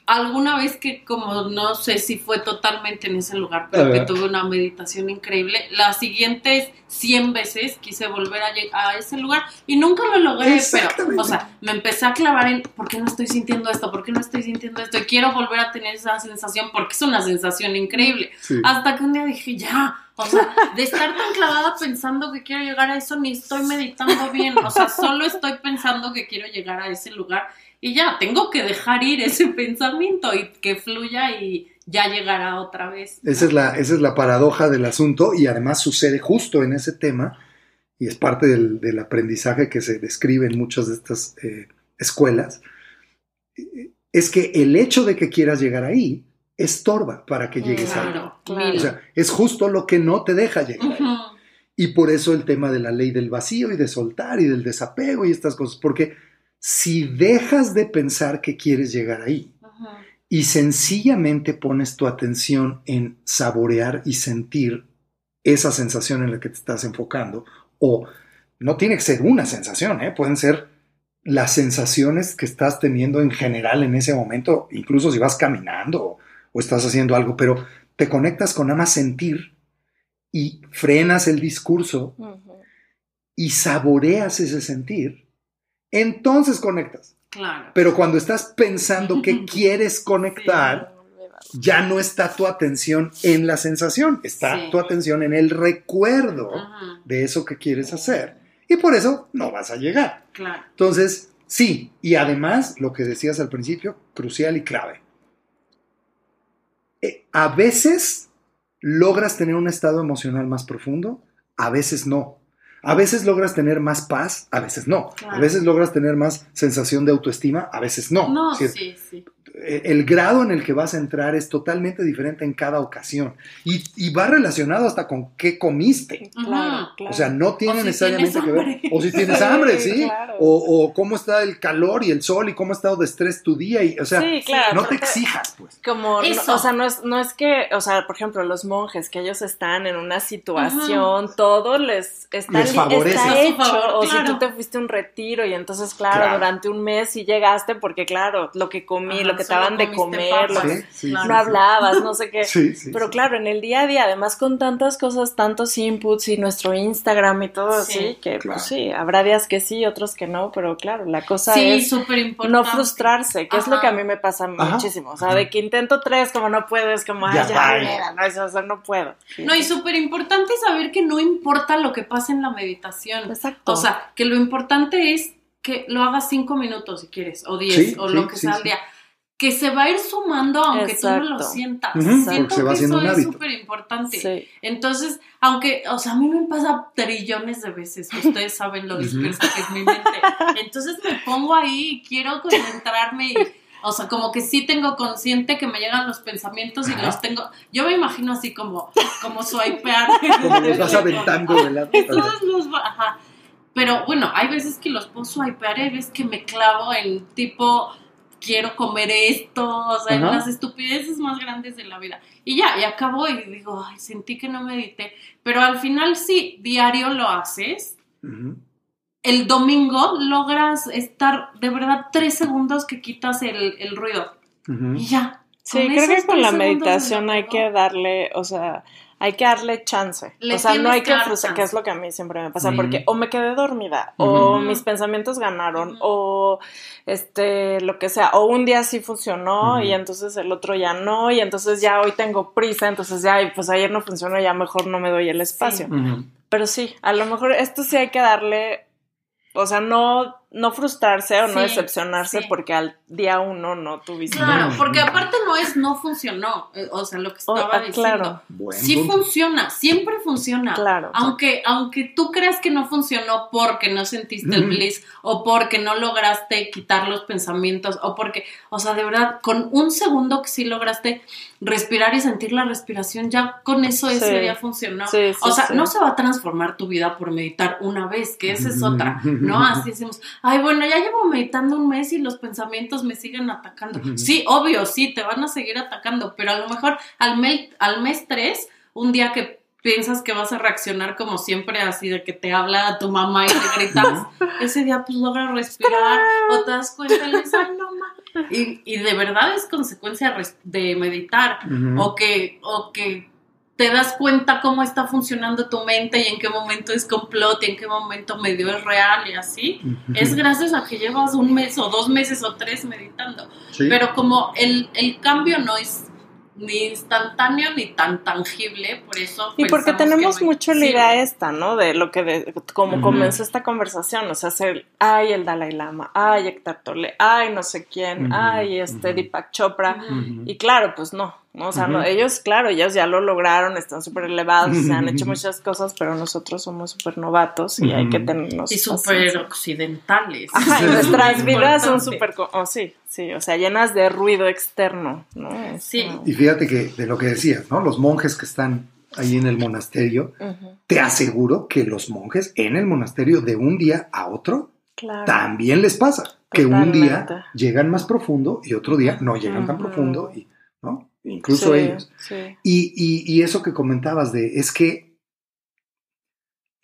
alguna vez que como no sé si fue totalmente en ese lugar, pero que tuve una meditación increíble, las siguientes 100 veces quise volver a, ese lugar y nunca lo logré, pero, o sea, me empecé a clavar en ¿por qué no estoy sintiendo esto? ¿Por qué no estoy sintiendo esto? Y quiero volver a tener esa sensación porque es una sensación increíble. Sí. Hasta que un día dije, ya, o sea, de estar tan clavada pensando que quiero llegar a eso, ni estoy meditando bien, o sea, solo estoy pensando que quiero llegar a ese lugar y ya, tengo que dejar ir ese pensamiento y que fluya y ya llegará otra vez. Esa es, la, esa es la paradoja del asunto y además sucede justo en ese tema y es parte del, del aprendizaje que se describe en muchas de estas eh, escuelas, es que el hecho de que quieras llegar ahí estorba para que llegues ahí. Claro, Claro. mil. O sea, es justo lo que no te deja llegar ahí. Y por eso el tema de la ley del vacío y de soltar y del desapego y estas cosas, porque si dejas de pensar que quieres llegar ahí, y sencillamente pones tu atención en saborear y sentir esa sensación en la que te estás enfocando, o no tiene que ser una sensación, ¿eh? pueden ser las sensaciones que estás teniendo en general en ese momento, incluso si vas caminando o, o estás haciendo algo, pero te conectas con nada más sentir y frenas el discurso y saboreas ese sentir, entonces conectas. Claro. Pero cuando estás pensando que quieres conectar, ya no está tu atención en la sensación, está Sí. tu atención en el recuerdo de eso que quieres hacer. Y por eso no vas a llegar. Claro. Entonces, sí, y además, lo que decías al principio, crucial y clave. Eh, a veces logras tener un estado emocional más profundo, a veces no. A veces logras tener más paz, a veces no. A veces logras tener más sensación de autoestima, a veces no. No, sí, sí. Eh, el grado en el que vas a entrar es totalmente diferente en cada ocasión. Y, y va relacionado hasta con qué comiste. Claro, claro. O sea, no tiene si necesariamente que ver. O si tienes Sí, hambre, sí. claro. O, o cómo está el calor y el sol y cómo ha estado de estrés tu día. Y, o sea, sí, claro. no te exijas, pues. Como, no- Eso. o sea, no es, no es que, o sea, por ejemplo, los monjes, que ellos están en una situación, todo les está, Les favorece. está A su hecho, favor, o si tú te fuiste a un retiro y entonces, claro, Claro. durante un mes sí llegaste porque, claro, lo que comí, Ajá, lo que daban de comer, lo papas. que- Sí, sí, Claro. sí, no sí. hablabas, no sé qué. Sí, sí, Pero sí. claro, en el día a día, además con tantas cosas, tantos inputs y nuestro Instagram y todo Sí, así, que claro. pues sí, habrá días que sí, otros que no, pero claro, la cosa Sí, es no frustrarse, que es lo que a mí me pasa Ajá. muchísimo. O sea, Ajá. de que intento tres, como no puedo, es como, ay, Ya, ya, mira, no, eso, o sea, no puedo. No, y súper importante saber que no importa lo que pase en la meditación. Exacto. O sea, que lo importante es que lo hagas cinco minutos si quieres, o diez, Sí, o sí, lo que sí, sea sí. al día. Que se va a ir sumando aunque tú no lo Exacto. sientas. Siento porque se va que eso un es súper importante. sí. Entonces, aunque, o sea, a mí me pasa trillones de veces, ustedes saben lo dispersa que es mi mente. Entonces me pongo ahí y quiero concentrarme y, o sea, como que sí tengo consciente que me llegan los pensamientos y Ajá. los tengo, yo me imagino así como, como swipear. Como los vas aventando de los va- ajá. Pero bueno, hay veces que los puedo swipear y hay veces que me clavo en tipo quiero comer esto, o sea, las estupideces más grandes de la vida. Y ya, y acabo y digo, ay, sentí que no medité. Pero al final sí, diario lo haces. El domingo logras estar de verdad tres segundos que quitas el, el ruido. Y ya. Sí, creo que con la meditación hay que darle, o sea, hay que darle chance. Le o sea, no hay que frustrar, que es lo que a mí siempre me pasa, Ujú. porque o me quedé dormida, o mis pensamientos ganaron, o este, lo que sea, o un día sí funcionó y entonces el otro ya no, y entonces ya hoy tengo prisa, entonces ya, pues ayer no funcionó, ya mejor no me doy el espacio. Pero sí, a lo mejor esto sí hay que darle, o sea, no, no frustrarse o no decepcionarse sí. porque al día uno no tuviste. Claro, porque aparte no es no funcionó, eh, o sea, lo que estaba ah, diciendo. claro. Sí funciona, siempre funciona. Claro. Aunque, aunque tú creas que no funcionó porque no sentiste el bliss o porque no lograste quitar los pensamientos o porque, o sea, de verdad, con un segundo que sí lograste respirar y sentir la respiración, ya con eso ese Sí. día funcionó. Sí, sí, o sea, sí. no se va a transformar tu vida por meditar una vez, que esa es otra. ¿no? Así decimos, ay, bueno, ya llevo meditando un mes y los pensamientos me siguen atacando. Sí, obvio, sí, te van a seguir atacando, pero a lo mejor al, mes al mes tres, un día que piensas que vas a reaccionar como siempre, así de que te habla tu mamá y te gritas, ese día pues logra respirar o te das cuenta y le dices, ay, no, ma". Y, y de verdad es consecuencia de meditar o, que, o que te das cuenta cómo está funcionando tu mente y en qué momento es complot y en qué momento medio es real y así. Es gracias a que llevas un mes o dos meses o tres meditando. Sí. Pero como el, el cambio no es ni instantáneo ni tan tangible, por eso... Y porque tenemos mucho la idea esta, ¿no? De lo que, de, como comenzó esta conversación, o sea, ser, ay, el Dalai Lama, ay, Héctor Tolle, ay, no sé quién, ay, este. Deepak Chopra. Y claro, pues no, ¿no? O sea, no, ellos, claro, ellos ya lo lograron, están súper elevados, se han hecho muchas cosas, pero nosotros somos súper novatos y hay que tenernos Y súper occidentales. Ajá, y nuestras es vidas son súper, oh, sí, sí, o sea, llenas de ruido externo, ¿no? Es Sí. Y fíjate que de lo que decías, ¿no? Los monjes que están ahí en el monasterio, te aseguro que los monjes en el monasterio de un día a otro Claro. también les pasa que un día llegan más profundo y otro día no llegan tan profundo y incluso Sí, ellos. sí. y, y- y eso que comentabas de es que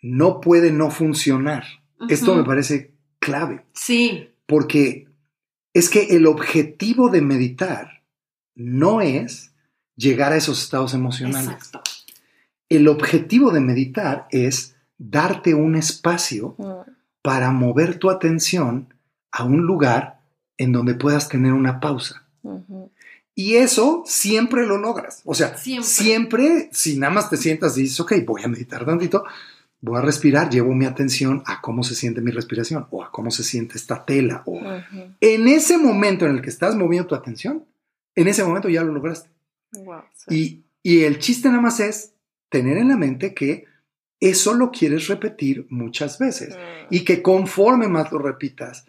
no puede no funcionar. Esto me parece clave. Sí, porque es que el objetivo de meditar no es llegar a esos estados emocionales. Exacto. el objetivo de meditar es darte un espacio Mm, para mover tu atención a un lugar en donde puedas tener una pausa. Y eso siempre lo logras. O sea, Siempre. siempre, si nada más te sientas y dices, ok, voy a meditar tantito, voy a respirar, llevo mi atención a cómo se siente mi respiración o a cómo se siente esta tela. O... En ese momento en el que estás moviendo tu atención, en ese momento ya lo lograste. Wow, sí. Y, y el chiste nada más es tener en la mente que eso lo quieres repetir muchas veces y que conforme más lo repitas,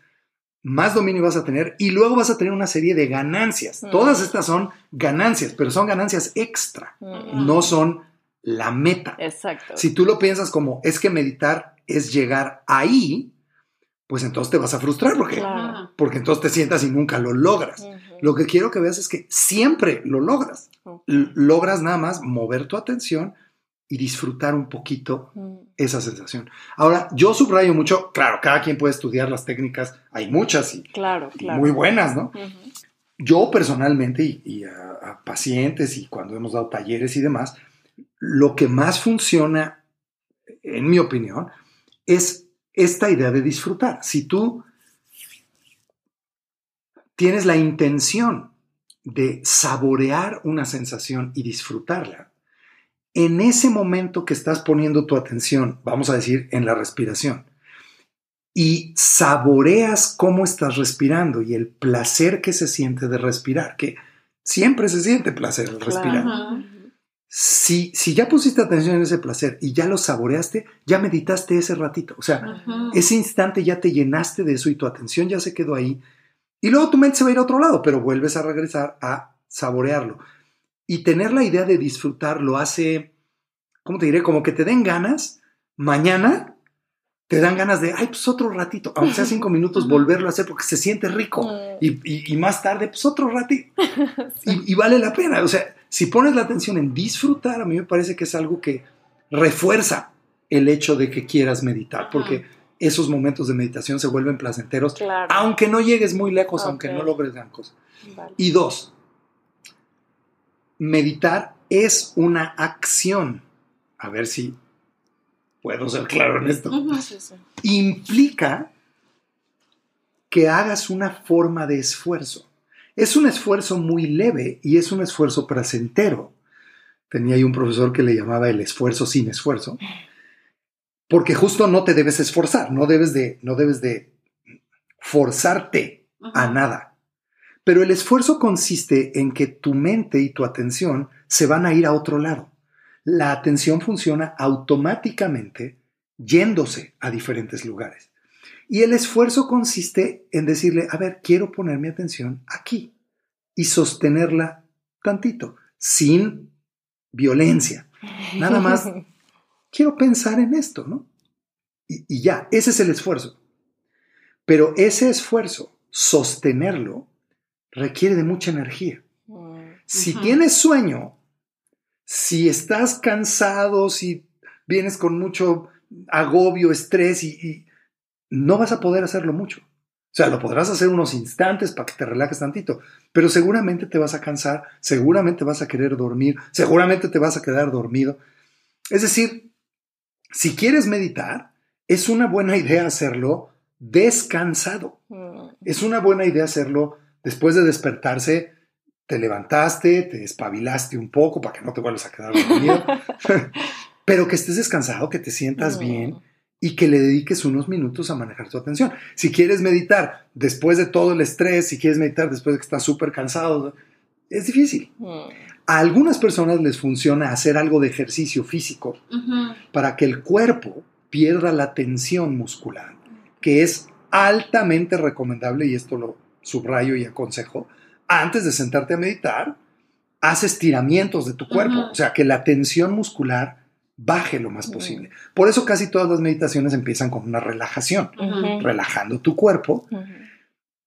más dominio vas a tener y luego vas a tener una serie de ganancias. Mm. Todas estas son ganancias, pero son ganancias extra, mm. no son la meta. Exacto. Si tú lo piensas como es que meditar es llegar ahí, pues entonces te vas a frustrar porque, Claro. porque entonces te sientas y nunca lo logras. Lo que quiero que veas es que siempre lo logras. Logras nada más mover tu atención y disfrutar un poquito Mm, esa sensación. Ahora, yo subrayo mucho, claro, cada quien puede estudiar las técnicas, hay muchas y, Claro, y claro. muy buenas, ¿no? Yo personalmente y, y a, a pacientes y cuando hemos dado talleres y demás, lo que más funciona, en mi opinión, es esta idea de disfrutar. Si tú tienes la intención de saborear una sensación y disfrutarla, en ese momento que estás poniendo tu atención, vamos a decir, en la respiración, y saboreas cómo estás respirando y el placer que se siente de respirar, que siempre se siente placer al respirar. Claro. Si, si ya pusiste atención en ese placer y ya lo saboreaste, ya meditaste ese ratito. O sea, ese instante ya te llenaste de eso y tu atención ya se quedó ahí. Y luego tu mente se va a ir a otro lado, pero vuelves a regresar a saborearlo. Y tener la idea de disfrutar lo hace, ¿cómo te diré? Como que te den ganas, mañana te dan ganas de, ay, pues otro ratito, aunque sea cinco minutos, volverlo a hacer porque se siente rico. Y, y- y más tarde, pues otro ratito. Y, y vale la pena. O sea, si pones la atención en disfrutar, a mí me parece que es algo que refuerza el hecho de que quieras meditar, porque esos momentos de meditación se vuelven placenteros, Claro. aunque no llegues muy lejos, aunque no logres gran cosa. Vale. Y dos, meditar es una acción. A ver si puedo ser claro en esto. Implica que hagas una forma de esfuerzo. Es un esfuerzo muy leve y es un esfuerzo placentero. Tenía ahí un profesor que le llamaba el esfuerzo sin esfuerzo, porque justo no te debes esforzar, no debes de, no debes de forzarte a nada. Pero el esfuerzo consiste en que tu mente y tu atención se van a ir a otro lado. La atención funciona automáticamente yéndose a diferentes lugares. Y el esfuerzo consiste en decirle, a ver, quiero poner mi atención aquí y sostenerla tantito, sin violencia. Nada más quiero pensar en esto, ¿no? Y, y ya, ese es el esfuerzo. Pero ese esfuerzo, sostenerlo, requiere de mucha energía. Si tienes sueño, si estás cansado, si vienes con mucho agobio, estrés y, y no vas a poder hacerlo mucho. O sea, lo podrás hacer unos instantes para que te relajes tantito, pero seguramente te vas a cansar, seguramente vas a querer dormir, seguramente te vas a quedar dormido. Es decir, si quieres meditar, es una buena idea hacerlo descansado. Es una buena idea hacerlo después de despertarse, te levantaste, te espabilaste un poco para que no te vuelvas a quedar dormido, pero que estés descansado, que te sientas bien y que le dediques unos minutos a manejar tu atención. Si quieres meditar después de todo el estrés, si quieres meditar después de que estás súper cansado, es difícil. Mm. A algunas personas les funciona hacer algo de ejercicio físico para que el cuerpo pierda la tensión muscular, que es altamente recomendable, y esto lo subrayo y aconsejo, antes de sentarte a meditar, haz estiramientos de tu cuerpo, o sea, que la tensión muscular baje lo más posible. Por eso casi todas las meditaciones empiezan con una relajación, relajando tu cuerpo.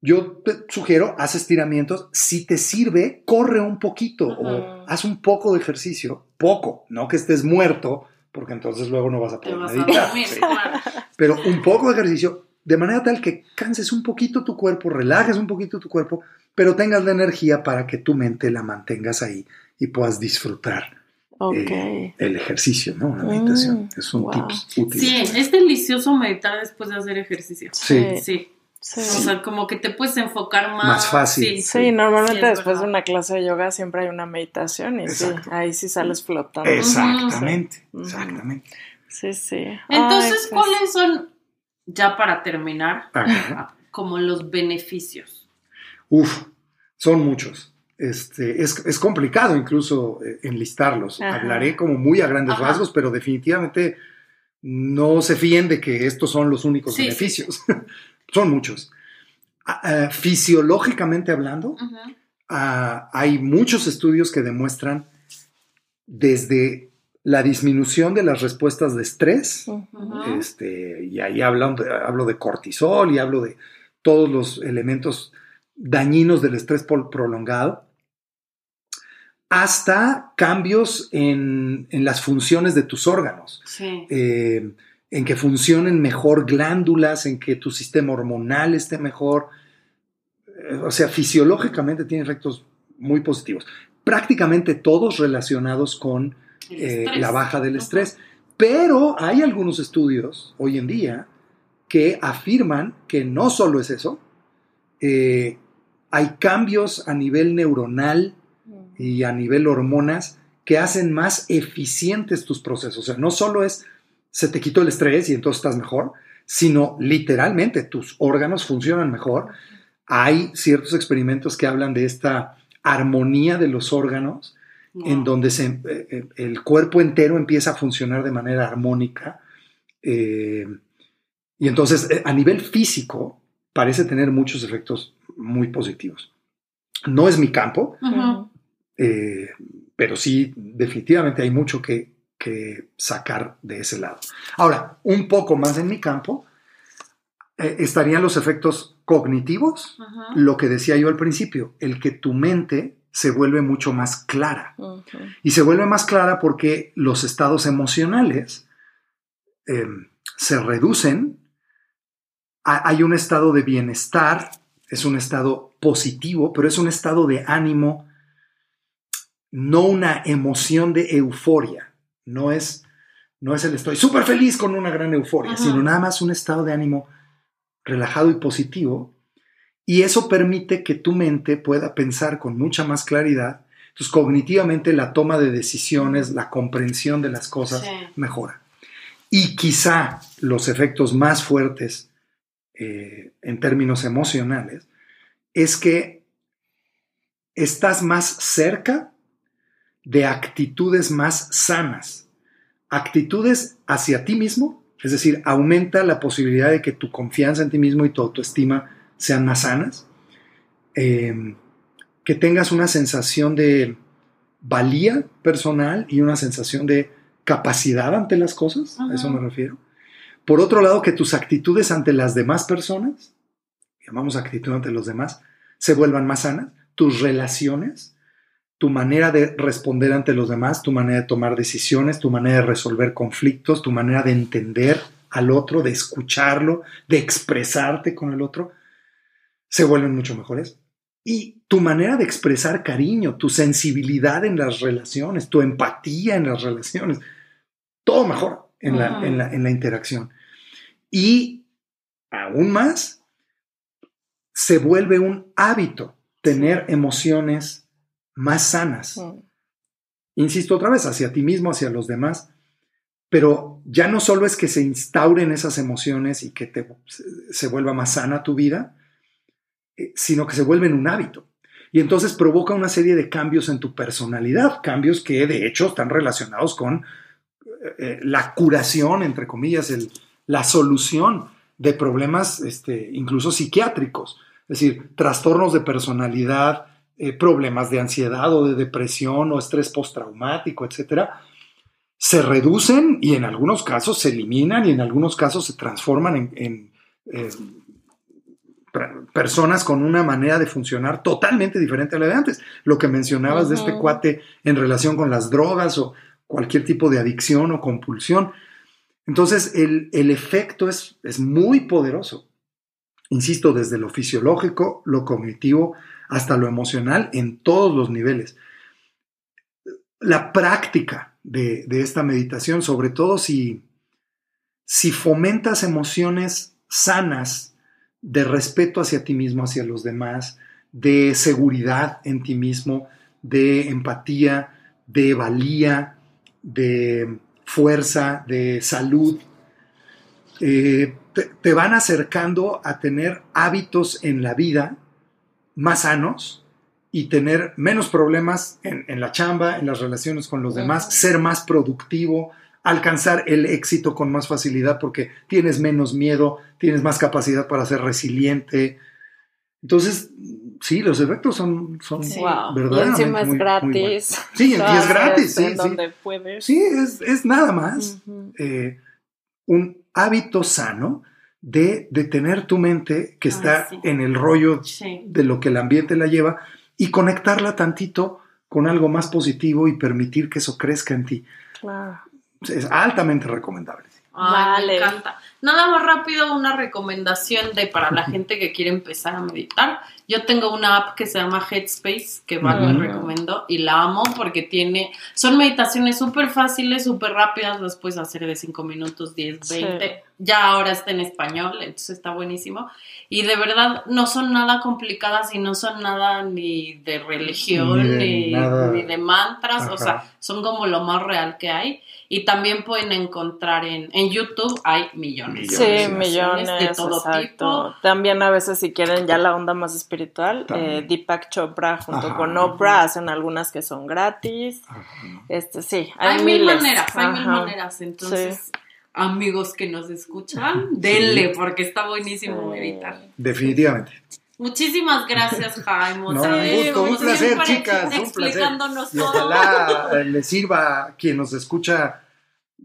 Yo te sugiero, haz estiramientos. Si te sirve, corre un poquito o haz un poco de ejercicio. Poco, no que estés muerto, porque entonces luego no vas a poder vas a meditar. dormir, Sí. claro. Pero un poco de ejercicio, de manera tal que canses un poquito tu cuerpo, relajes un poquito tu cuerpo, pero tengas la energía para que tu mente la mantengas ahí y puedas disfrutar Ok. eh, el ejercicio, ¿no? La meditación. Mm, es un wow. tips útil. Sí, es delicioso meditar después de hacer ejercicio. Sí. Sí. Sí. O sea, como que te puedes enfocar más. Más fácil. Sí. Sí, normalmente después verdad. de una clase de yoga siempre hay una meditación y Exacto. sí, ahí sí sales flotando. Exactamente, exactamente. Sí, sí. Entonces, Ay, pues, ¿cuáles son, ya para terminar, Ajá. como los beneficios? Uf, son muchos. Este, es, es complicado incluso eh, enlistarlos. Ajá. Hablaré como muy a grandes Ajá. rasgos, pero definitivamente no se fíen de que estos son los únicos Sí, sí, beneficios. son muchos. Ah, ah, fisiológicamente hablando, ah, hay muchos estudios que demuestran desde la disminución de las respuestas de estrés, este, y ahí hablan de- hablo de cortisol y hablo de todos los elementos dañinos del estrés prolongado, hasta cambios en, en las funciones de tus órganos, Sí. eh, en que funcionen mejor glándulas, en que tu sistema hormonal esté mejor. Eh, o sea, fisiológicamente tiene efectos muy positivos. Prácticamente todos relacionados con eh, la baja del estrés. Pero hay algunos estudios hoy en día que afirman que no solo es eso, eh, hay cambios a nivel neuronal y a nivel hormonas que hacen más eficientes tus procesos. O sea, no solo es se te quitó el estrés y entonces estás mejor, sino literalmente tus órganos funcionan mejor. Hay ciertos experimentos que hablan de esta armonía de los órganos en donde se, eh, eh, el cuerpo entero empieza a funcionar de manera armónica. eh, y entonces, a nivel físico, parece tener muchos efectos muy positivos. No es mi campo, eh, pero sí, definitivamente hay mucho que, que sacar de ese lado. Ahora, un poco más en mi campo, eh, estarían los efectos cognitivos, lo que decía yo al principio, el que tu mente se vuelve mucho más clara. Y se vuelve más clara porque los estados emocionales eh, se reducen. Ha- Hay un estado de bienestar, es un estado positivo, pero es un estado de ánimo, no una emoción de euforia. No es, no es el estoy súper feliz con una gran euforia, sino nada más un estado de ánimo relajado y positivo. Y eso permite que tu mente pueda pensar con mucha más claridad. Entonces, cognitivamente la toma de decisiones, la comprensión de las cosas Sí. mejora. Y quizá los efectos más fuertes eh, en términos emocionales es que estás más cerca de actitudes más sanas, actitudes hacia ti mismo, es decir, aumenta la posibilidad de que tu confianza en ti mismo y tu autoestima sean más sanas, eh, que tengas una sensación de valía personal y una sensación de capacidad ante las cosas, a eso me refiero. Por otro lado, que tus actitudes ante las demás personas, llamamos actitud ante los demás, se vuelvan más sanas, tus relaciones, tu manera de responder ante los demás, tu manera de tomar decisiones, tu manera de resolver conflictos, tu manera de entender al otro, de escucharlo, de expresarte con el otro, se vuelven mucho mejores. Y tu manera de expresar cariño, tu sensibilidad en las relaciones, tu empatía en las relaciones, todo mejor en, la, en, la, en la interacción. Y aún más, se vuelve un hábito tener emociones más sanas. Insisto otra vez, hacia ti mismo, hacia los demás. Pero ya no solo es que se instauren esas emociones y que te, se vuelva más sana tu vida, sino que se vuelven un hábito. Y entonces provoca una serie de cambios en tu personalidad, cambios que de hecho están relacionados con eh, eh, la curación, entre comillas, la solución de problemas este, incluso psiquiátricos, es decir, trastornos de personalidad, problemas de ansiedad o de depresión o estrés postraumático, etcétera, se reducen y en algunos casos se eliminan y en algunos casos se transforman en, personas con una manera de funcionar totalmente diferente a la de antes. Lo que mencionabas de este cuate en relación con las drogas o cualquier tipo de adicción o compulsión. Entonces, el, efecto es, es muy poderoso. Insisto, desde lo fisiológico, lo cognitivo, hasta lo emocional, en todos los niveles. La práctica de, esta meditación, sobre todo si, si fomentas emociones sanas, de respeto hacia ti mismo, hacia los demás, de seguridad en ti mismo, de empatía, de valía, de fuerza, de salud, eh, te, van acercando a tener hábitos en la vida más sanos y tener menos problemas en, en la chamba, en las relaciones con los demás, ser más productivo, alcanzar el éxito con más facilidad porque tienes menos miedo, tienes más capacidad para ser resiliente. Entonces, sí, los efectos son, son sí. Y encima es gratis. sí, y es gratis. Sí, donde puedes. sí es, nada más eh, un hábito sano de, de, tener tu mente que está en el rollo de lo que el ambiente la lleva y conectarla tantito con algo más positivo y permitir que eso crezca en ti. Claro es altamente recomendable. vale. Me encanta. Nada más rápido, una recomendación de para la gente que quiere empezar a meditar. Yo tengo una app que se llama Headspace, que Val me recomendó y la amo porque tiene, son meditaciones súper fáciles, súper rápidas, las puedes hacer de 5 minutos, 10, 20. Ya ahora está en español, entonces está buenísimo. Y de verdad no son nada complicadas y no son nada ni de religión, ni de, mantras, o sea, son como lo más real que hay. Y también pueden encontrar en, en YouTube, hay millones. Sí, millones de todo exacto. También a veces si quieren ya la onda más espiritual, eh, Deepak Chopra junto con Oprah hacen algunas que son gratis. Este, sí, hay, mil maneras, hay mil maneras. Entonces, amigos que nos escuchan, denle porque está buenísimo meditar. Definitivamente. Muchísimas gracias, Jaime. No, un gusto, un placer, chicas, un placer. Y ojalá eh, les sirva a quien nos escucha.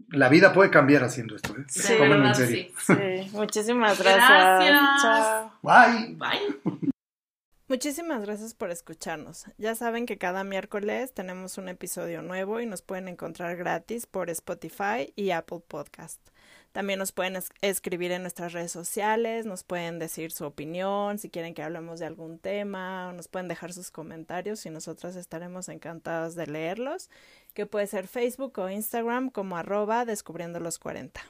La vida puede cambiar haciendo esto, ¿eh? Sí, en serio. Sí. Muchísimas gracias. gracias. Chao. Bye. Bye. Muchísimas gracias por escucharnos. Ya saben que cada miércoles tenemos un episodio nuevo y nos pueden encontrar gratis por Spotify y Apple Podcast. También nos pueden escribir en nuestras redes sociales, nos pueden decir su opinión, si quieren que hablemos de algún tema, nos pueden dejar sus comentarios y nosotras estaremos encantados de leerlos, que puede ser Facebook o Instagram como arroba descubriendo los 40.